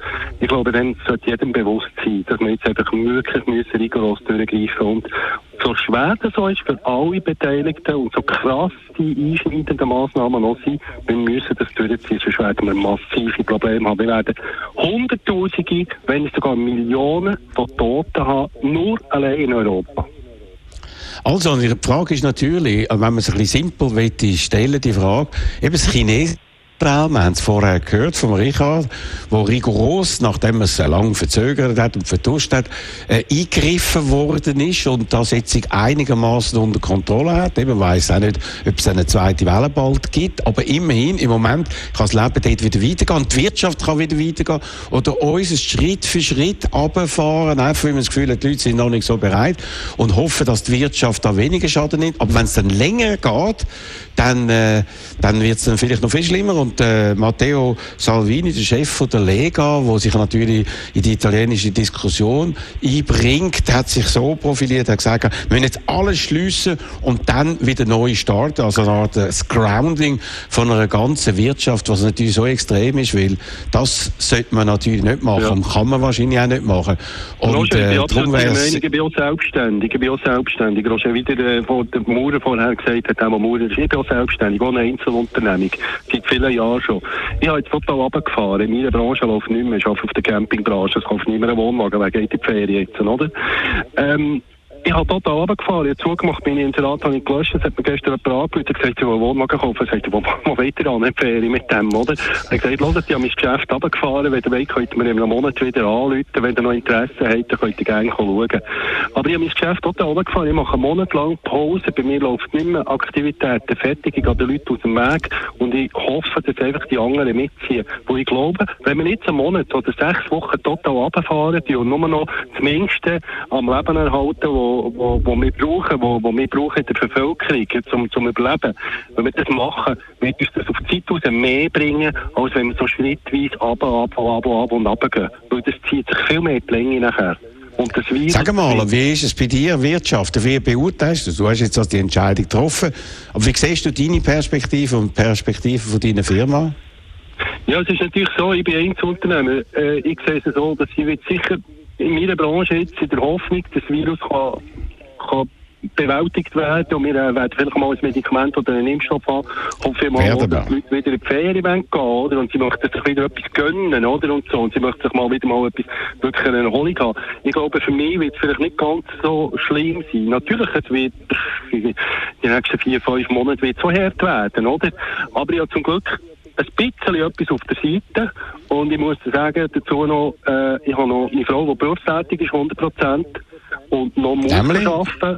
ich glaube, dann sollte jedem bewusst sein, dass wir jetzt einfach wirklich müssen rigoros durchgreifen und so schwer das so ist für alle Beteiligten und so krass die einschneidenden Massnahmen noch sind, wir müssen das durchziehen, sonst werden wir massive Probleme haben. Wir werden Hunderttausende, wenn nicht sogar Millionen von Toten haben, nur allein in Europa. Also, die Frage ist natürlich, wenn man es ein bisschen simpel will, stellen, die Frage, eben das Chinesen wir haben es vorher gehört von Richard, wo rigoros, nachdem man es lang verzögert hat und vertuscht hat, äh, eingegriffen worden ist und das jetzt einigermaßen unter Kontrolle hat. Eben weiß auch nicht, ob es eine zweite Welle bald gibt, aber immerhin im Moment kann das Leben dort wieder weitergehen, die Wirtschaft kann wieder weitergehen oder uns Schritt für Schritt runterfahren, einfach weil man das Gefühl hat, die Leute sind noch nicht so bereit und hoffen, dass die Wirtschaft da weniger Schaden nimmt. Aber wenn es dann länger geht, dann, äh, dann wird es dann vielleicht noch viel schlimmer. Und äh, Matteo Salvini, der Chef von der Lega, wo sich natürlich in die italienische Diskussion einbringt, hat sich so profiliert, hat gesagt, wir müssen jetzt alles schliessen und dann wieder neu starten. Also eine Art äh, Scrounding von einer ganzen Wirtschaft, was natürlich so extrem ist, weil das sollte man natürlich nicht machen Ja. und kann man wahrscheinlich auch nicht machen. Und Roger, ich äh, darum der wäre Meinung, ich bin auch selbstständig. Ich bin auch selbstständig. Roger, wie der, äh, der Maurer vorher gesagt hat, der Maurer ist, ich bin auch selbstständig, ohne Einzelunternehmung. Seit vielen Jahren schon. Ich habe jetzt total runtergefahren. In meiner Branche läuft nicht mehr. Ich arbeite auf der Campingbranche. Es kauft nicht mehr einen Wohnwagen. Wer geht in die Ferien jetzt, oder? Ähm, ich habe total runtergefahren. Ich habe zugemacht, meine Inserat habe ich gelöscht. Es hat mir gestern jemand angerufen und gesagt, ich will einen Wohnwagen kaufen. Ich sagte, wo, wo wollt ihr an, die Ferien mit dem, oder? Er hat gesagt, hört, ich habe mein Geschäft runtergefahren. Wenn ihr wollt, könnt ihr mir in einem Monat wieder anrufen. Wenn ihr noch Interesse habt, dann könnt ihr gerne schauen. Aber ich habe mein Geschäft total runtergefahren. Ich mache einen Monat lang Pause. Bei mir läuft nicht mehr Aktivitäten fertig. Ich gehe den Leuten aus dem Weg. Und ich hoffe, dass einfach die anderen mitziehen. Wo ich glaube, wenn wir jetzt einen Monat oder sechs Wochen total runterfahren und nur noch das Mindeste am Leben erhalten, wo, wo wir brauchen, wo, wo wir brauchen in der Bevölkerung zum, zum Überleben. Wenn wir das machen, wird uns das auf die Zeit raus mehr bringen, als wenn wir so schrittweise ab, ab, ab, ab und ab gehen. Weil das zieht sich viel mehr in die Länge nachher. Sag mal, wie ist es bei dir, Wirtschaft? Wie beurteilst du? Du hast jetzt also die Entscheidung getroffen. Aber wie siehst du deine Perspektive und die Perspektive von deiner Firma? Ja, es ist natürlich so, ich bin Einzelunternehmer. Äh, ich sehe es so, dass ich sicher in meiner Branche jetzt in der Hoffnung, dass das Virus kann, kann bewältigt werden und wir äh, werden vielleicht mal ein Medikament oder einen Impfstoff haben. Hoffe ich mal, dass die Leute wieder in die Ferien gehen, oder? Und sie möchten sich wieder etwas gönnen, oder? Und so. Und sie möchten sich mal wieder mal etwas, wirklich eine Erholung haben. Ich glaube, für mich wird es vielleicht nicht ganz so schlimm sein. Natürlich, es wird, die nächsten vier, fünf Monate wird so hart werden, oder? Aber ich habe zum Glück ein bisschen etwas auf der Seite. Und ich muss sagen, dazu noch, äh, ich habe noch eine Frau, die berufstätig ist, 100 Prozent. Und noch muss Nämlich? arbeiten.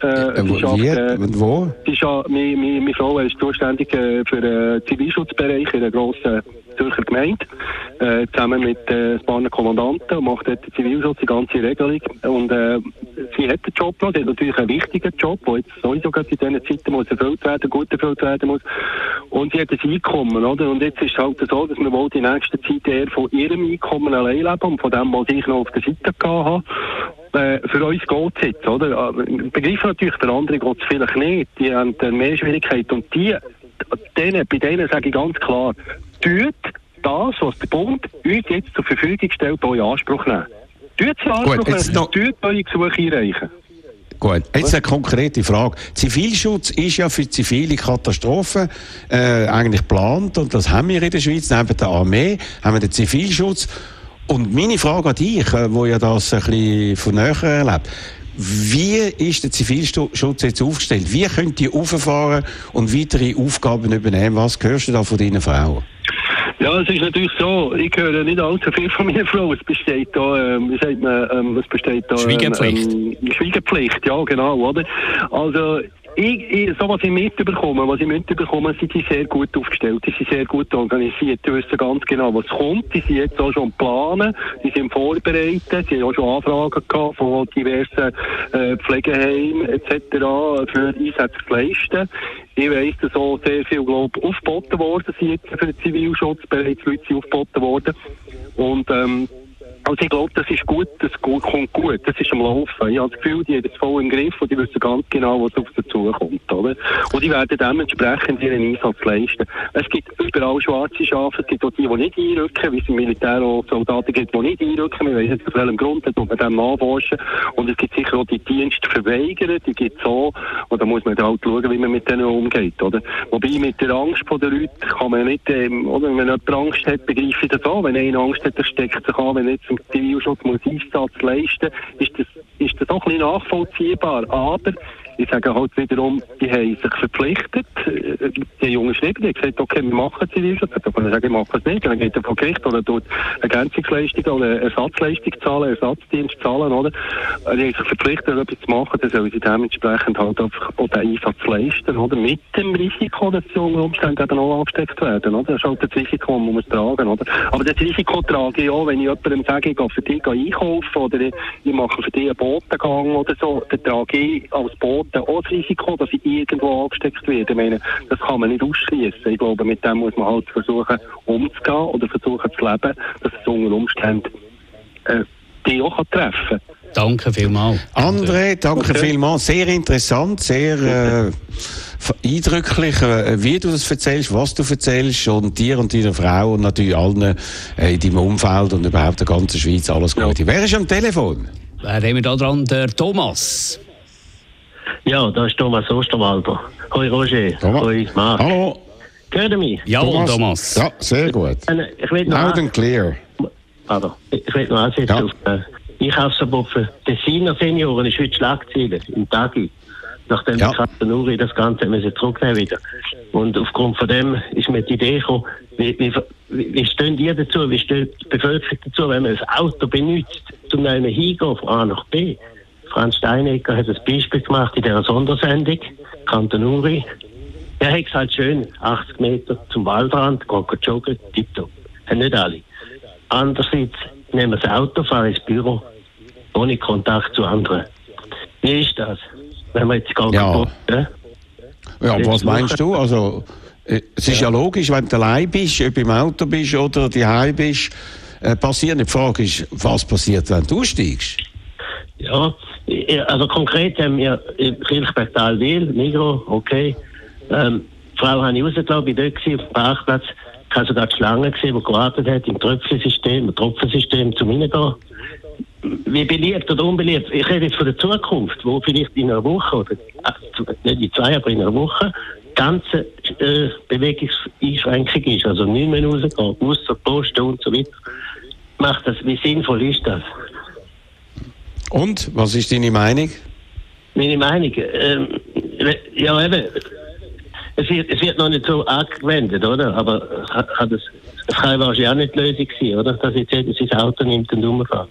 Äh, Äh, sie schafft, äh, und wo? Sie ist ja, meine, meine, meine Frau ist zuständig äh, für den Zivilschutzbereich in einer grossen Zürcher Gemeinde, äh, zusammen mit äh, ein paar Kommandanten und macht dort den Zivilschutz, die ganze Regelung. Und äh, sie hat einen Job noch, sie hat natürlich einen wichtigen Job, der jetzt sowieso in diesen Zeiten muss erfüllt werden, gut erfüllt werden muss. Und sie hat ein Einkommen, oder? Und jetzt ist es halt so, dass wir die nächste Zeit eher von ihrem Einkommen allein leben und von dem, was ich noch auf der Seite gehabt habe. Äh, für uns geht es jetzt, oder? Ich begreife natürlich, der andere geht es vielleicht nicht. Die haben äh, mehr Schwierigkeiten. Und die, denen, bei denen sage ich ganz klar, tut das, was der Bund uns jetzt zur Verfügung stellt, auch in Anspruch nehmen. Tut es in Anspruch nehmen, tut eure Gesuche einreichen. Gut, jetzt eine konkrete Frage. Zivilschutz ist ja für zivile Katastrophen äh, eigentlich geplant und das haben wir in der Schweiz. Neben der Armee haben wir den Zivilschutz. Und meine Frage an dich, äh, wo ja das ein bisschen von näher erlebt. Wie ist der Zivilschutz jetzt aufgestellt? Wie könnt ihr auffahren und weitere Aufgaben übernehmen? Was hörst du da von deinen Frauen? Ja, es ist natürlich so, ich höre nicht allzu viel von meiner Frau. Es besteht da, ähm, wie sagt man, ähm, es besteht da... Schweigepflicht. Ähm, Schweigepflicht, ja, genau, oder? Also, ich, ich, so was ich mitbekomme, was ich mitbekomme, sind sie sehr gut aufgestellt, sie sind sehr gut organisiert, die wissen ganz genau, was kommt, die sind jetzt auch schon planen, die sind vorbereitet, sie haben auch schon Anfragen gehabt von diversen äh, Pflegeheimen etc. für Einsätze zu leisten. Ich weiss, dass auch sehr viel, glaube aufgeboten worden sind jetzt für den Zivilschutz, bereits Leute sind aufgeboten worden. Und ähm, also ich glaube, das ist gut, das kommt gut, das ist am Laufen. Ich habe das Gefühl, die haben das voll im Griff und die wissen ganz genau, was auf sie zukommt. Oder? Und die werden dementsprechend ihren Einsatz leisten. Es gibt überall schwarze Schafe, es gibt auch die, die nicht einrücken, wie es im Militär auch Soldaten gibt, die nicht einrücken. Wir wissen jetzt auf welchem Grund, muss man dem nachforschen. Und es gibt sicher auch die Dienstverweigerer, die gibt es auch. Und da muss man halt schauen, wie man mit denen umgeht. Oder? Wobei mit der Angst der Leute kann man nicht, ähm, oder? wenn jemand Angst hat, begreife ich das auch. Wenn einer Angst hat, der steckt sich an, wenn jetzt Zivilschutz muss Einsatz leisten, ist das, ist das auch ein bisschen nachvollziehbar. Aber ich sage halt wiederum, die haben sich verpflichtet, die Jungen schreiben, die haben gesagt, okay, wir machen Zivilschutz. Dann kann ich ich mache es nicht. Dann geht er vor Gericht oder tut Ergänzungsleistung oder Ersatzleistung zahlen, Ersatzdienst zahlen, oder? Die haben sich verpflichtet, etwas zu machen, dann sollen sie dementsprechend halt einfach auch den Einsatz leisten, oder? Mit dem Risiko, dass sie unter Umständen eben auch angesteckt werden, oder? Das ist halt das Risiko, das man muss tragen, oder? Aber das Risiko trage ich auch, wenn ich jemandem sage, ich gehe für dich einkaufen oder ich, ich mache für dich einen Botengang oder so, dann trage ich als Boten auch das Risiko, dass ich irgendwo angesteckt werde. Ich meine, das kann man nicht ausschließen. Ich glaube, mit dem muss man halt versuchen, umzugehen oder versuchen zu leben, dass es unter Umständen äh, die auch treffen kann. Danke vielmals. André, danke okay. vielmals. Sehr interessant, sehr äh, eindrücklich, äh, wie du das erzählst, was du erzählst und dir und deiner Frau und natürlich allen äh, in deinem Umfeld und überhaupt der ganzen Schweiz alles Gute. Ja. Wer ist am Telefon? Wer haben wir da dran? Der Thomas. Ja, da ist Thomas Osterwalder. Hoi Roger. Thomas. Hoi Marc. Hallo. Hört ihr mich? Ja, Thomas. Thomas. Ja, sehr gut. Ich will noch Loud and clear. Pardon. Ich will noch ansetzen ja. auf äh, Einkaufsverbot für Tessiner Senioren ist heute Schlagziele im Tagi. Nachdem ja. der Uri das Ganze müssen zurücknehmen wieder. Und aufgrund von dem ist mir die Idee gekommen, wie, wie, wie stehen ihr dazu, wie steht die Bevölkerung dazu, wenn man das Auto benutzt, um einem hingehen von A nach B? Franz Steinecker hat ein Beispiel gemacht in dieser Sondersendung, Kanton Uri. Er hat gesagt, schön, 80 Meter zum Waldrand, gehen joggen, tipptopp. Haben nicht alle. Andererseits nehmen wir das Auto, fahren ins Büro, ohne Kontakt zu anderen. Wie ist das? Wenn wir jetzt gar ja. ja? Ja, was meinst du? Also, äh, es ist ja. ja logisch, wenn du allein bist, ob im Auto bist oder daheim bist, äh, passiert. Die Frage ist, was passiert, wenn du steigst? Ja, also konkret haben wir Kirchbergtal Wil, Migro, okay. Ähm, die Frau habe ich rausgelassen, bin dort gewesen, auf dem Parkplatz. Ich habe sogar die Schlange gesehen, die gewartet hat im Tröpfchensystem, im Tropfensystem zum Reingehen. Wie beliebt oder unbeliebt? Ich rede jetzt von der Zukunft, wo vielleicht in einer Woche oder äh, nicht in zwei, aber in einer Woche ganze äh, Bewegungseinschränkung ist, also nicht mehr rausgehen, außer Posten und so weiter. Macht das, wie sinnvoll ist das? Und, was ist deine Meinung? Meine Meinung? Ähm, ja, eben, es wird, es wird noch nicht so angewendet, oder? Aber hat es, es kann wahrscheinlich auch nicht die Lösung sein, oder? Dass jetzt jeder sein Auto nimmt und rumfährt.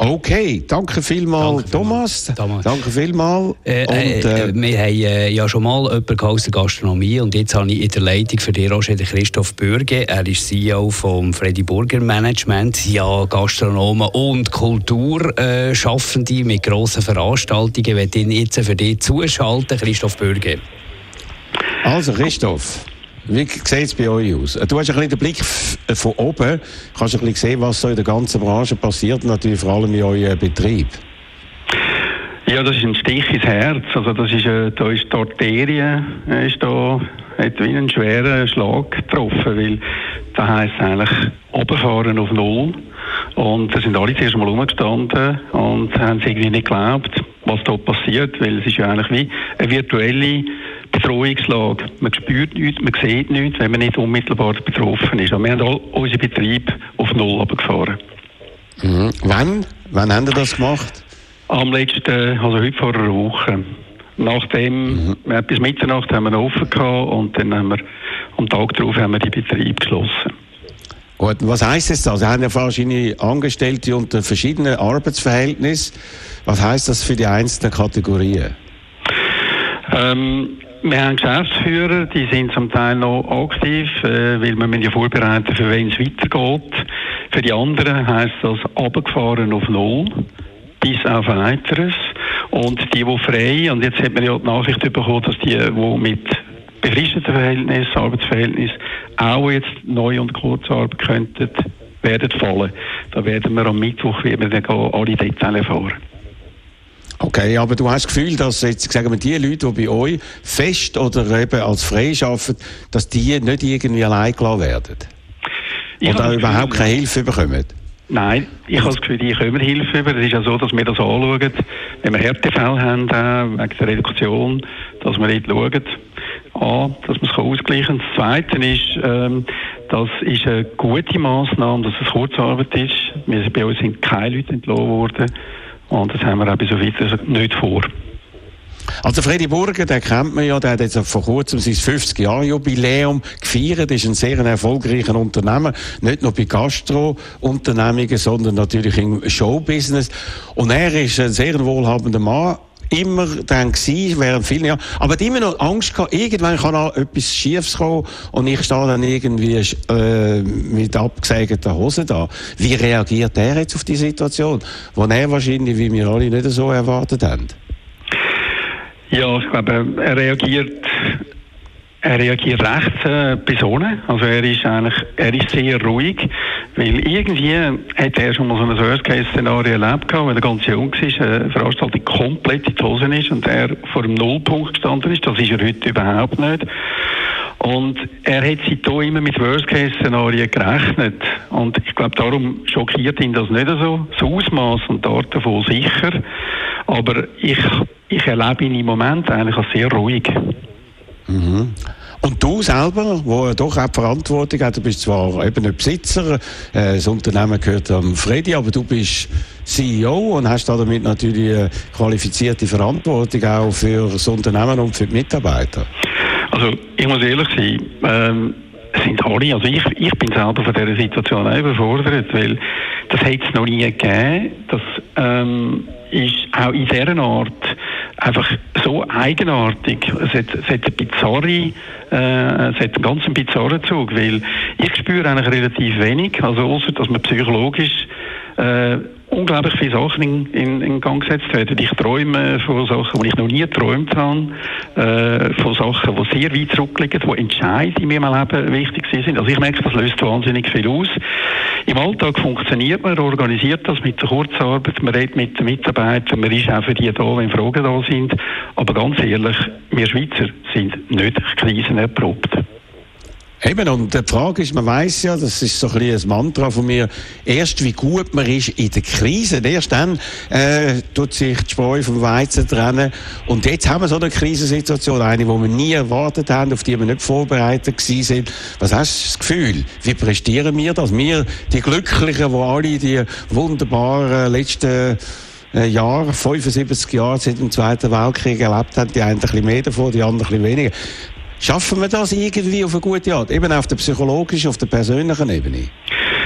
Okay, danke vielmals, Thomas. Thomas. Danke vielmals. Äh, äh, äh, wir haben äh, ja schon mal jemanden aus der Gastronomie und jetzt habe ich in der Leitung für dich auch schon den Christoph Bürge. Er ist CEO vom Freddy Burger Management. Ja, Gastronomen und Kulturschaffende mit grossen Veranstaltungen. Ich werde ihn jetzt für dich zuschalten, Christoph Bürge. Also, Christoph. Wie sieht es bei euch aus? Du hast ein bisschen den Blick von oben, kannst ein bisschen sehen, was so in der ganzen Branche passiert, natürlich vor allem in eurem Betrieb. Ja, das ist ein Stich ins Herz. Also das ist, äh, da ist die Arterie äh, ist da, hat wie einen schweren Schlag getroffen, weil das heisst eigentlich runterfahren auf Null. Und da sind alle zuerst mal rumgestanden und haben irgendwie nicht geglaubt, was da passiert, weil es ist ja eigentlich wie eine virtuelle Bedrohungslage. Man spürt nichts, man sieht nichts, wenn man nicht unmittelbar betroffen ist. Und wir haben all unseren Betrieb auf Null runtergefahren. Mhm. Wann? Wann haben Sie das gemacht? Am letzten, also heute vor einer Woche. Nachdem, mhm. bis Mitternacht haben wir offen gehabt und dann haben wir, am Tag darauf haben wir die Betrieb geschlossen. Gut, was heisst das? Sie haben ja wahrscheinlich Angestellte unter verschiedenen Arbeitsverhältnissen. Was heisst das für die einzelnen Kategorien? Ähm, wir haben Geschäftsführer, die sind zum Teil noch aktiv, äh, weil wir ja vorbereiten, für wen es weitergeht. Für die anderen heisst das abgefahren auf Null, bis auf weiteres. Und die, die frei, und jetzt hat man ja die Nachricht bekommen, dass die, die mit befristeten Verhältnissen, Arbeitsverhältnissen, auch jetzt neu und Kurzarbeit könnten, werden fallen. Da werden wir am Mittwoch wir dann alle Details erfahren. Okay, aber du hast das Gefühl, dass jetzt, sagen wir, die Leute, die bei euch fest oder eben als frei arbeiten, dass die nicht irgendwie allein gelassen werden? Ich oder überhaupt keine Hilfe bekommen? Nein, ich habe das Gefühl, die kommen Hilfe über. Es ist ja so, dass wir das anschauen, wenn wir Härtefälle haben, äh, wegen der Reduktion, dass wir dort schauen, A, dass man es ausgleichen kann. Das Zweite ist, ähm, das ist eine gute Massnahme, dass es Kurzarbeit ist. Wir, bei uns sind keine Leute entlohnt worden. Und das haben wir auch bis weiteres nicht vor. Also Freddy Burger, den kennt man ja, der hat jetzt vor kurzem sein 50-Jahr-Jubiläum gefeiert, ist ein sehr erfolgreicher Unternehmer, nicht nur bei Gastro-Unternehmungen, sondern natürlich im Showbusiness. Und er ist ein sehr wohlhabender Mann, immer dann gewesen, während vielen Jahren. Aber hat immer noch Angst gehabt, irgendwann kann auch etwas Schiefes kommen und ich stehe dann irgendwie äh, mit abgesägten Hosen da. Wie reagiert er jetzt auf die Situation, wo er wahrscheinlich, wie wir alle, nicht so erwartet haben? Ja, ich glaube, er reagiert er reagiert recht äh, besonnen. Also er ist eigentlich, er ist sehr ruhig, weil irgendwie hat er schon mal so ein Worst-Case-Szenario erlebt gehabt, wenn er ganz jung war, eine Veranstaltung komplett in die Hose ist und er vor dem Nullpunkt gestanden ist. Das ist er heute überhaupt nicht. Und er hat sich hier immer mit Worst-Case-Szenarien gerechnet. Und ich glaube, darum schockiert ihn das nicht so. Das Ausmaß und die Art davon sicher. Aber ich, ich erlebe ihn im Moment eigentlich als sehr ruhig. Mhm. Und du selber, wo doch auch Verantwortung hat, du bist zwar eben nicht Besitzer, äh, das Unternehmen gehört am Freddy, aber du bist CEO und hast damit natürlich eine qualifizierte Verantwortung auch für das Unternehmen und für die Mitarbeiter. Also ich muss ehrlich sein, ähm, sind alle, also ich, ich bin selber von dieser Situation auch überfordert, weil das hat es noch nie gegeben, das ähm, ist auch in dieser Art einfach so eigenartig. Es hat, es hat eine bizarre, äh, es hat einen ganz bizarren Zug, weil ich spüre eigentlich relativ wenig, also außer dass man psychologisch äh, unglaublich viele Sachen in, in, in, Gang gesetzt werden. Ich träume von Sachen, die ich noch nie geträumt habe, äh, von Sachen, die sehr weit zurückliegen, die entscheidend in meinem Leben wichtig sind. Also ich merke, das löst wahnsinnig viel aus. Im Alltag funktioniert man, organisiert das mit der Kurzarbeit, man redet mit den Mitarbeitern, man ist auch für die da, wenn Fragen da sind. Aber ganz ehrlich, wir Schweizer sind nicht krisenerprobt. Eben, und die Frage ist, man weiß ja, das ist so ein, ein Mantra von mir, erst wie gut man ist in der Krise, erst dann äh, tut sich die Spreu vom Weizen trennen. Und jetzt haben wir so eine Krisensituation, eine, die wir nie erwartet haben, auf die wir nicht vorbereitet sind. Was hast du das Gefühl? Wie prestieren wir das? Wir, die Glücklichen, die alle die wunderbaren letzten äh, Jahre, 75 Jahre seit dem Zweiten Weltkrieg erlebt haben, die einen ein bisschen mehr davon, die anderen ein bisschen weniger. Schaffen wir das irgendwie auf eine gute Art? Eben auf der psychologischen, auf der persönlichen Ebene?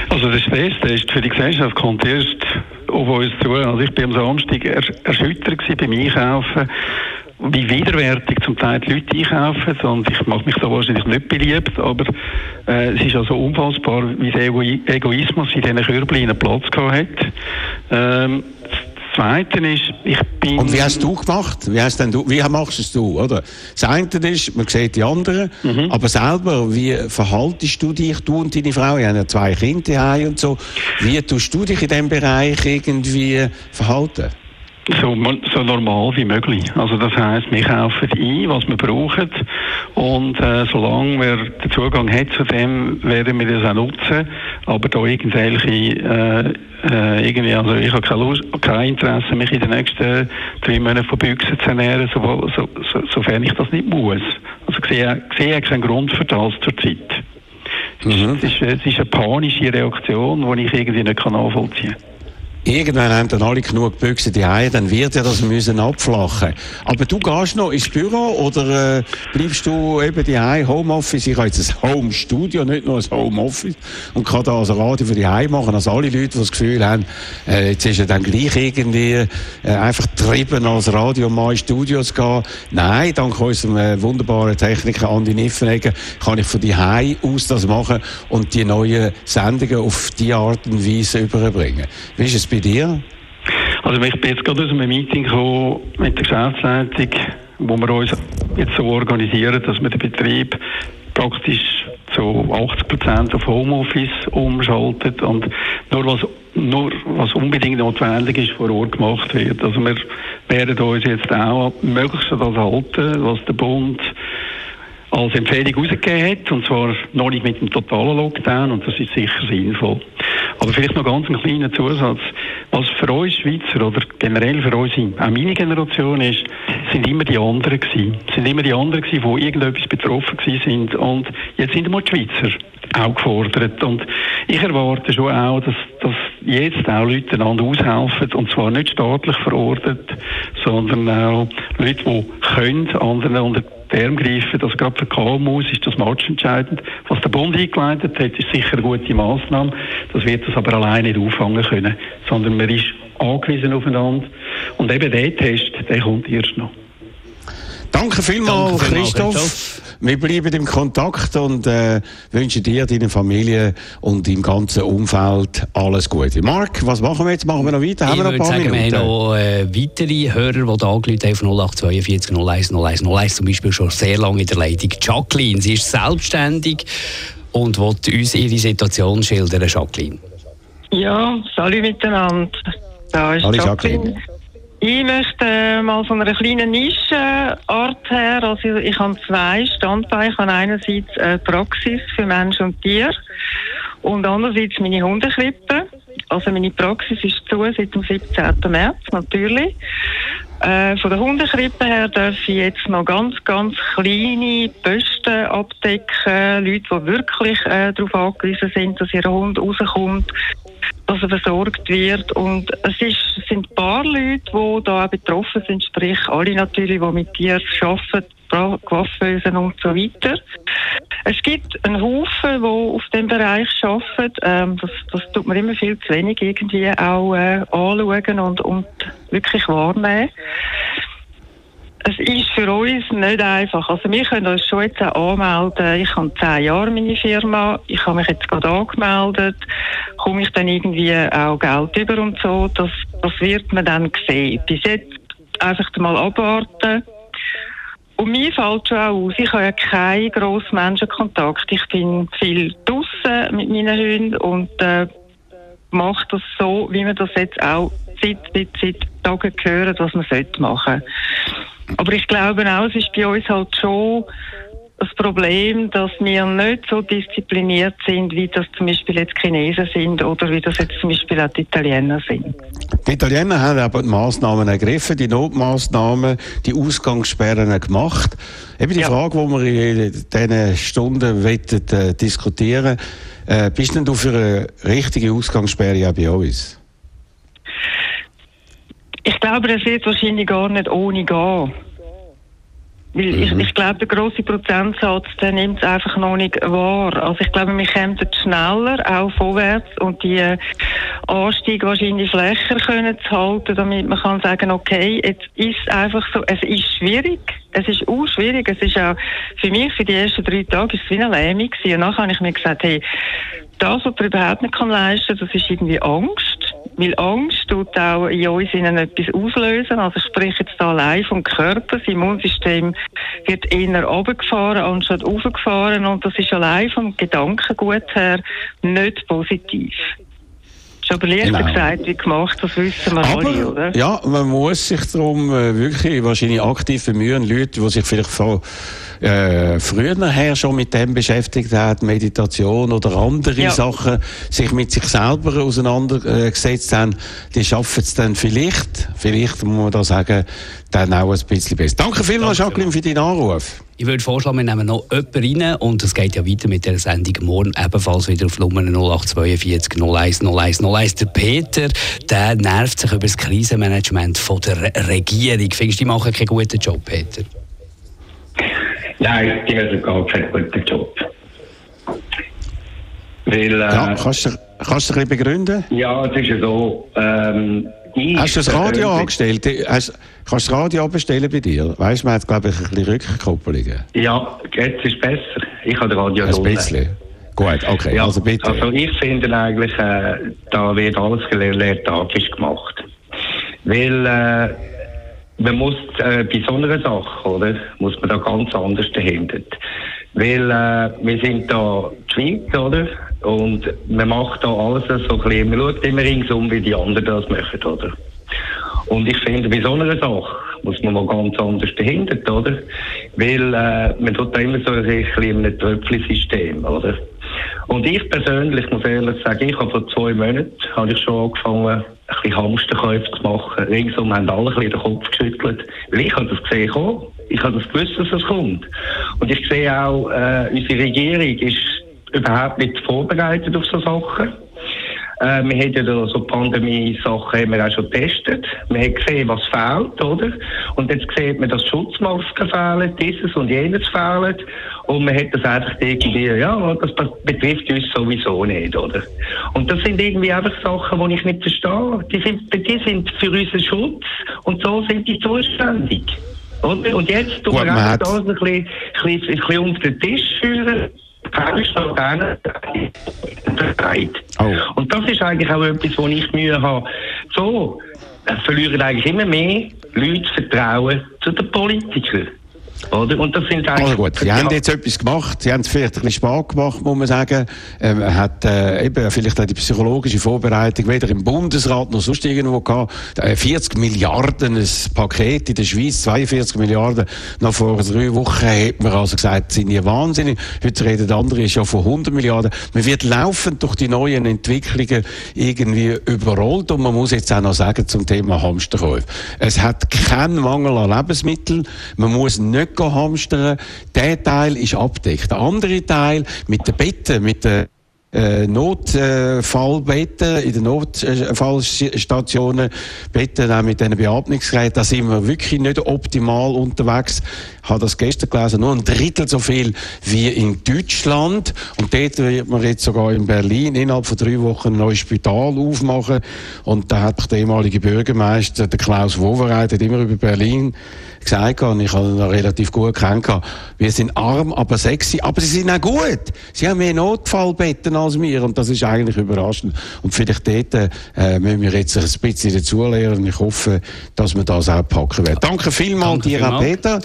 Also der ist für die Gesellschaft kommt erst auf uns zu. Also ich bin am Samstag erschüttert beim Einkaufen wie widerwärtig zum Teil die Leute einkaufen und ich mache mich da wahrscheinlich nicht beliebt, aber äh, es ist also unfassbar, wie der Ego Egoismus in diesen Körbchen Platz gehabt hat. Ähm, Zweite ist, ich bin... Und wie hast du gemacht? Wie, hast denn du, wie machst es du, oder? Das eine ist, man sieht die anderen, mhm. aber selber, wie verhaltest du dich, du und deine Frau, ihr habt ja zwei Kinder und so, wie tust du dich in diesem Bereich irgendwie verhalten? So, so normal wie möglich. Also das heißt, wir kaufen ein, was wir brauchen und äh, solange wir den Zugang haben zu dem, werden wir das auch nutzen. Aber da irgendwelche äh, äh, irgendwie, also ich habe kein, Lust, kein Interesse, mich in den nächsten drei Monaten von Büchsen zu ernähren, so, so, so, sofern ich das nicht muss. Also ich sehe, ich sehe keinen Grund für das zurzeit. Mhm. Es, ist, es ist eine panische Reaktion, die ich irgendwie nicht nachvollziehen kann. Irgendwann haben dann alle genug Büchse die Eier, dann wird ja das müssen abflachen. Aber du gehst noch ins Büro oder äh, bleibst du eben die Eier Homeoffice? Ich habe jetzt ein Home Studio, nicht nur ein Homeoffice und kann da also Radio für die Eier machen. Also alle Leute, die das Gefühl haben, äh, jetzt ist er dann gleich irgendwie äh, einfach getrieben, als Radiomann ins Studio zu gehen. Nein, dank unserem äh, wunderbaren Techniker Andi Niffenegger kann ich von die Eier aus das machen und die neuen Sendungen auf die Art und Weise überbringen. Wie ist es bei dir? Also ich bin jetzt gerade aus einem Meeting gekommen mit der Geschäftsleitung, wo wir uns jetzt so organisieren, dass wir den Betrieb praktisch zu 80 Prozent auf Homeoffice umschaltet und nur was nur was unbedingt notwendig ist, vor Ort gemacht wird. Also wir werden uns jetzt auch möglichst das halten, was der Bund als Empfehlung herausgegeben hat, und zwar noch nicht mit dem totalen Lockdown, und das ist sicher sinnvoll. Aber vielleicht noch ganz einen kleinen Zusatz. Was für uns Schweizer oder generell für uns, auch meine Generation ist, sind immer die anderen gewesen. Sind immer die anderen gewesen, die irgendetwas betroffen gewesen sind. Und jetzt sind immer die Schweizer auch gefordert. Und ich erwarte schon auch, dass, dass jetzt auch Leute einander aushelfen, und zwar nicht staatlich verordnet, sondern auch Leute, die können, anderen unter Term greifen. Also gerade für KMUs ist das entscheidend. Was der Bund eingeleitet hat, ist sicher eine gute Maßnahme. Das wird das aber alleine nicht auffangen können, sondern man ist angewiesen aufeinander. Und eben der Test, der kommt erst noch. Danke vielmals, Danke Christoph. Christoph. Wir bleiben im Kontakt und äh, wünschen dir, deiner Familie und im ganzen Umfeld alles Gute. Marc, was machen wir jetzt? Machen wir noch weiter? Haben wir noch ein paar sagen, Minuten? Wir haben noch äh, weitere Hörer, die da angerufen haben von 0842 01 01 01 zum Beispiel schon sehr lange in der Leitung. Jacqueline, sie ist selbstständig und will uns ihre Situation schildern, Jacqueline. Ja, salut miteinander. Da ist Hallo Jacqueline. Jacqueline. Ich möchte äh, mal von einer kleinen Nischenart her. Also ich habe zwei Standbeine. Ich habe einerseits eine Praxis für Mensch und Tier und andererseits meine Hundekrippe. Also meine Praxis ist zu seit dem 17. März, natürlich. Äh, von der Hundekrippe her darf ich jetzt noch ganz, ganz kleine Posten abdecken. Leute, die wirklich äh, darauf angewiesen sind, dass ihr Hund rauskommt dass er versorgt wird. Und es, ist, sind ein paar Leute, die da betroffen sind, sprich alle natürlich, die mit Tieren arbeiten, Coiffeusen und so weiter. Es gibt einen Haufen, die auf dem Bereich arbeiten. Ähm, das, das tut man immer viel zu wenig irgendwie auch äh, anschauen und, und wirklich wahrnehmen. Es ist für uns nicht einfach. Also wir können uns schon jetzt anmelden. Ich habe zehn Jahre meine Firma. Ich habe mich jetzt gerade angemeldet. Komme ich dann irgendwie auch Geld über und so? Das, das wird man dann sehen. Bis jetzt einfach mal abwarten. Und mir fällt schon auch aus, ich habe ja keinen grossen Menschenkontakt. Ich bin viel draußen mit meinen Hunden und äh, mache das so, wie man das jetzt auch seit, seit, seit Tagen hören, was man machen sollte. Aber ich glaube auch, es ist bei uns halt schon das Problem, dass wir nicht so diszipliniert sind, wie das zum Beispiel jetzt Chinesen sind oder wie das jetzt zum Beispiel auch die Italiener sind. Die Italiener haben aber die Massnahmen ergriffen, die Notmaßnahmen, die Ausgangssperren gemacht. Eben die ja. Frage, die wir in diesen Stunden wettet, äh, diskutieren, äh, bist denn du für eine richtige Ausgangssperre auch bei uns? Ich glaube, das wird wahrscheinlich gar nicht ohne gehen. Weil ich, Mhm. ich glaube, der grosse Prozentsatz, der nimmt es einfach noch nicht wahr. Also ich glaube, wir kommen schneller auch vorwärts und die äh, Anstieg wahrscheinlich flächer können zu halten, damit man kann sagen, okay, jetzt ist einfach so, es ist schwierig. Es ist auch schwierig. Es ist auch für mich für die ersten drei Tage ist es wie eine Lähmung gewesen. Und nachher habe ich mir gesagt, hey, das, was man überhaupt nicht kann leisten, das ist irgendwie Angst. Weil Angst tut auch in uns innen etwas auslösen. Also ich spreche jetzt da allein vom Körper. Das Immunsystem wird eher runtergefahren anstatt aufgefahren. Und das ist allein vom Gedankengut her nicht positiv. Ist aber leichter Genau. gesagt wie gemacht, das wissen wir alle, oder? Aber, ja, man muss sich darum äh, wirklich wahrscheinlich aktiv bemühen, Leute, die sich vielleicht von äh, früher her schon mit dem beschäftigt haben, Meditation oder andere Ja. Sachen, sich mit sich selber auseinandergesetzt haben, die schaffen es dann vielleicht, vielleicht muss man da sagen, dann auch ein bisschen besser. Danke vielmals, Jacqueline, für deinen Anruf. Ich würde vorschlagen, wir nehmen noch jemanden rein und es geht ja weiter mit der Sendung morgen ebenfalls wieder auf Nummer 0842 01 01 01. Der Peter, der nervt sich über das Krisenmanagement von der Re Regierung. Findest du, die machen keinen guten Job, Peter? Nein, die machen gar keinen guten Job. Weil, äh, Ja, kannst du kannst du ein bisschen begründen? ja, es ist ja so, ähm, ich Hast du das Radio persönlich- angestellt? Hast, kannst du das Radio abbestellen bei dir? Weißt du, man hat, glaube ich, ein bisschen Rückkopplungen. Ja, jetzt ist besser. Ich habe den Radio Ein bisschen. Gut, okay, Ja, also bitte. Also ich finde eigentlich, äh, da wird alles lehrtagisch gemacht. Weil äh, man muss äh, bei so einer Sache, oder, muss man da ganz anders dahinter. Weil äh, wir sind da die Schweiz, oder? Und man macht da alles so ein bisschen, man schaut immer ringsum, wie die anderen das machen, oder? Und ich finde, bei so einer Sache muss man mal ganz anders dahinter, oder? Weil äh, man tut da immer so ein bisschen in einem Tröpfchensystem, oder? Und ich persönlich muss ehrlich sagen, ich habe vor zwei Monaten habe ich schon angefangen, ein bisschen Hamsterkäufe zu machen. Ringsum haben alle ein bisschen den Kopf geschüttelt. Weil ich habe das gesehen kommen. Ich habe das gewusst, dass es kommt. Und ich sehe auch, äh, unsere Regierung ist überhaupt nicht vorbereitet auf so Sachen. Äh, wir haben ja da so Pandemie-Sachen haben wir auch schon getestet. Wir haben gesehen, was fehlt, oder? Und jetzt sieht man, dass Schutzmasken fehlen, dieses und jenes fehlen. Und man hat das einfach irgendwie, ja, das betrifft uns sowieso nicht, oder? Und das sind irgendwie einfach Sachen, die ich nicht verstehe. Die sind, die sind für unseren Schutz und so sind die zuständig. Und jetzt tun wir das ein bisschen, ein, bisschen, ein bisschen unter den Tisch führen. Oh. Und das ist eigentlich auch etwas, wo ich Mühe habe. So äh, verlieren eigentlich immer mehr Leute Vertrauen zu den Politikern. Oder? Und das sind eigentlich. Also gut, Sie haben jetzt etwas gemacht, Sie haben es vielleicht ein bisschen spät gemacht, muss man sagen. Ähm, hat äh, eben vielleicht auch die psychologische Vorbereitung weder im Bundesrat noch sonst irgendwo gehabt. Äh, 40 Milliarden ein Paket in der Schweiz, 42 Milliarden. Noch vor drei Wochen hat man also gesagt, sind die wahnsinnig. Heute reden andere schon von 100 Milliarden. Man wird laufend durch die neuen Entwicklungen irgendwie überrollt und man muss jetzt auch noch sagen zum Thema Hamsterkäufe. Es hat keinen Mangel an Lebensmitteln. Man muss nicht hamstern. Der Teil ist abdeckt. Der andere Teil mit den Betten, mit den äh, Notfallbetten in den Notfallstationen, Betten auch mit diesen Beatmungsgeräten, da sind wir wirklich nicht optimal unterwegs. Habe das gestern gelesen, nur ein Drittel so viel wie in Deutschland. Und dort wird man jetzt sogar in Berlin innerhalb von drei Wochen ein neues Spital aufmachen. Und da hat der ehemalige Bürgermeister, der Klaus Wowereit, hat immer über Berlin gesagt, und ich habe ihn relativ gut kennengelernt, wir sind arm, aber sexy, aber sie sind auch gut. Sie haben mehr Notfallbetten als wir und das ist eigentlich überraschend. Und vielleicht dort äh, müssen wir jetzt ein bisschen dazulernen und ich hoffe, dass wir das auch packen werden. Danke vielmals Danke dir, vielmals. Peter.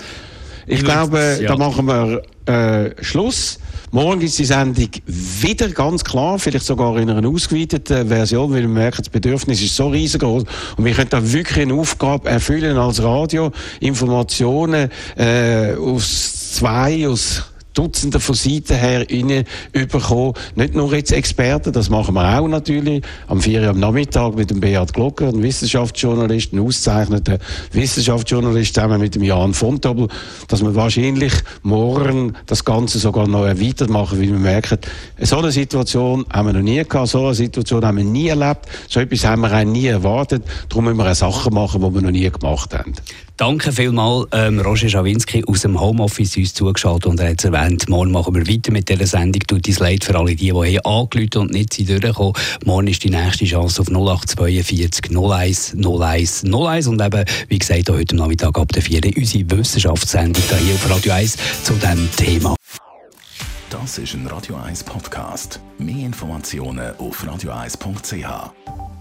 Ich glaube, ja. da machen wir äh, Schluss. Morgen ist die Sendung wieder ganz klar, vielleicht sogar in einer ausgeweiteten Version, weil wir merken, das Bedürfnis ist so riesengroß und wir können da wirklich eine Aufgabe erfüllen als Radio, Informationen äh, aus zwei, aus Dutzenden von Seiten her rein bekommen. Nicht nur jetzt Experten, das machen wir auch natürlich. Am 4 Uhr am Nachmittag mit dem Beat Glocker, einem Wissenschaftsjournalist, einem ausgezeichneten Wissenschaftsjournalist, zusammen mit dem Jan Fontobel, dass wir wahrscheinlich morgen das Ganze sogar noch erweitert machen, weil wir merken, so eine Situation haben wir noch nie gehabt, so eine Situation haben wir nie erlebt, so etwas haben wir auch nie erwartet. Darum müssen wir auch Sachen machen, die wir noch nie gemacht haben. Danke vielmals, ähm, Roger Schawinski aus dem Homeoffice uns zugeschaltet und er hat es erwähnt, morgen machen wir weiter mit dieser Sendung. Tut uns leid für alle, die, die angerufen und nicht sind durchgekommen. Morgen ist die nächste Chance auf 0842 01 01 01 und eben, wie gesagt, heute Nachmittag ab der 4 unsere Wissenschaftssendung hier auf Radio 1 zu diesem Thema. Das ist ein Radio 1 Podcast. Mehr Informationen auf radio1.ch.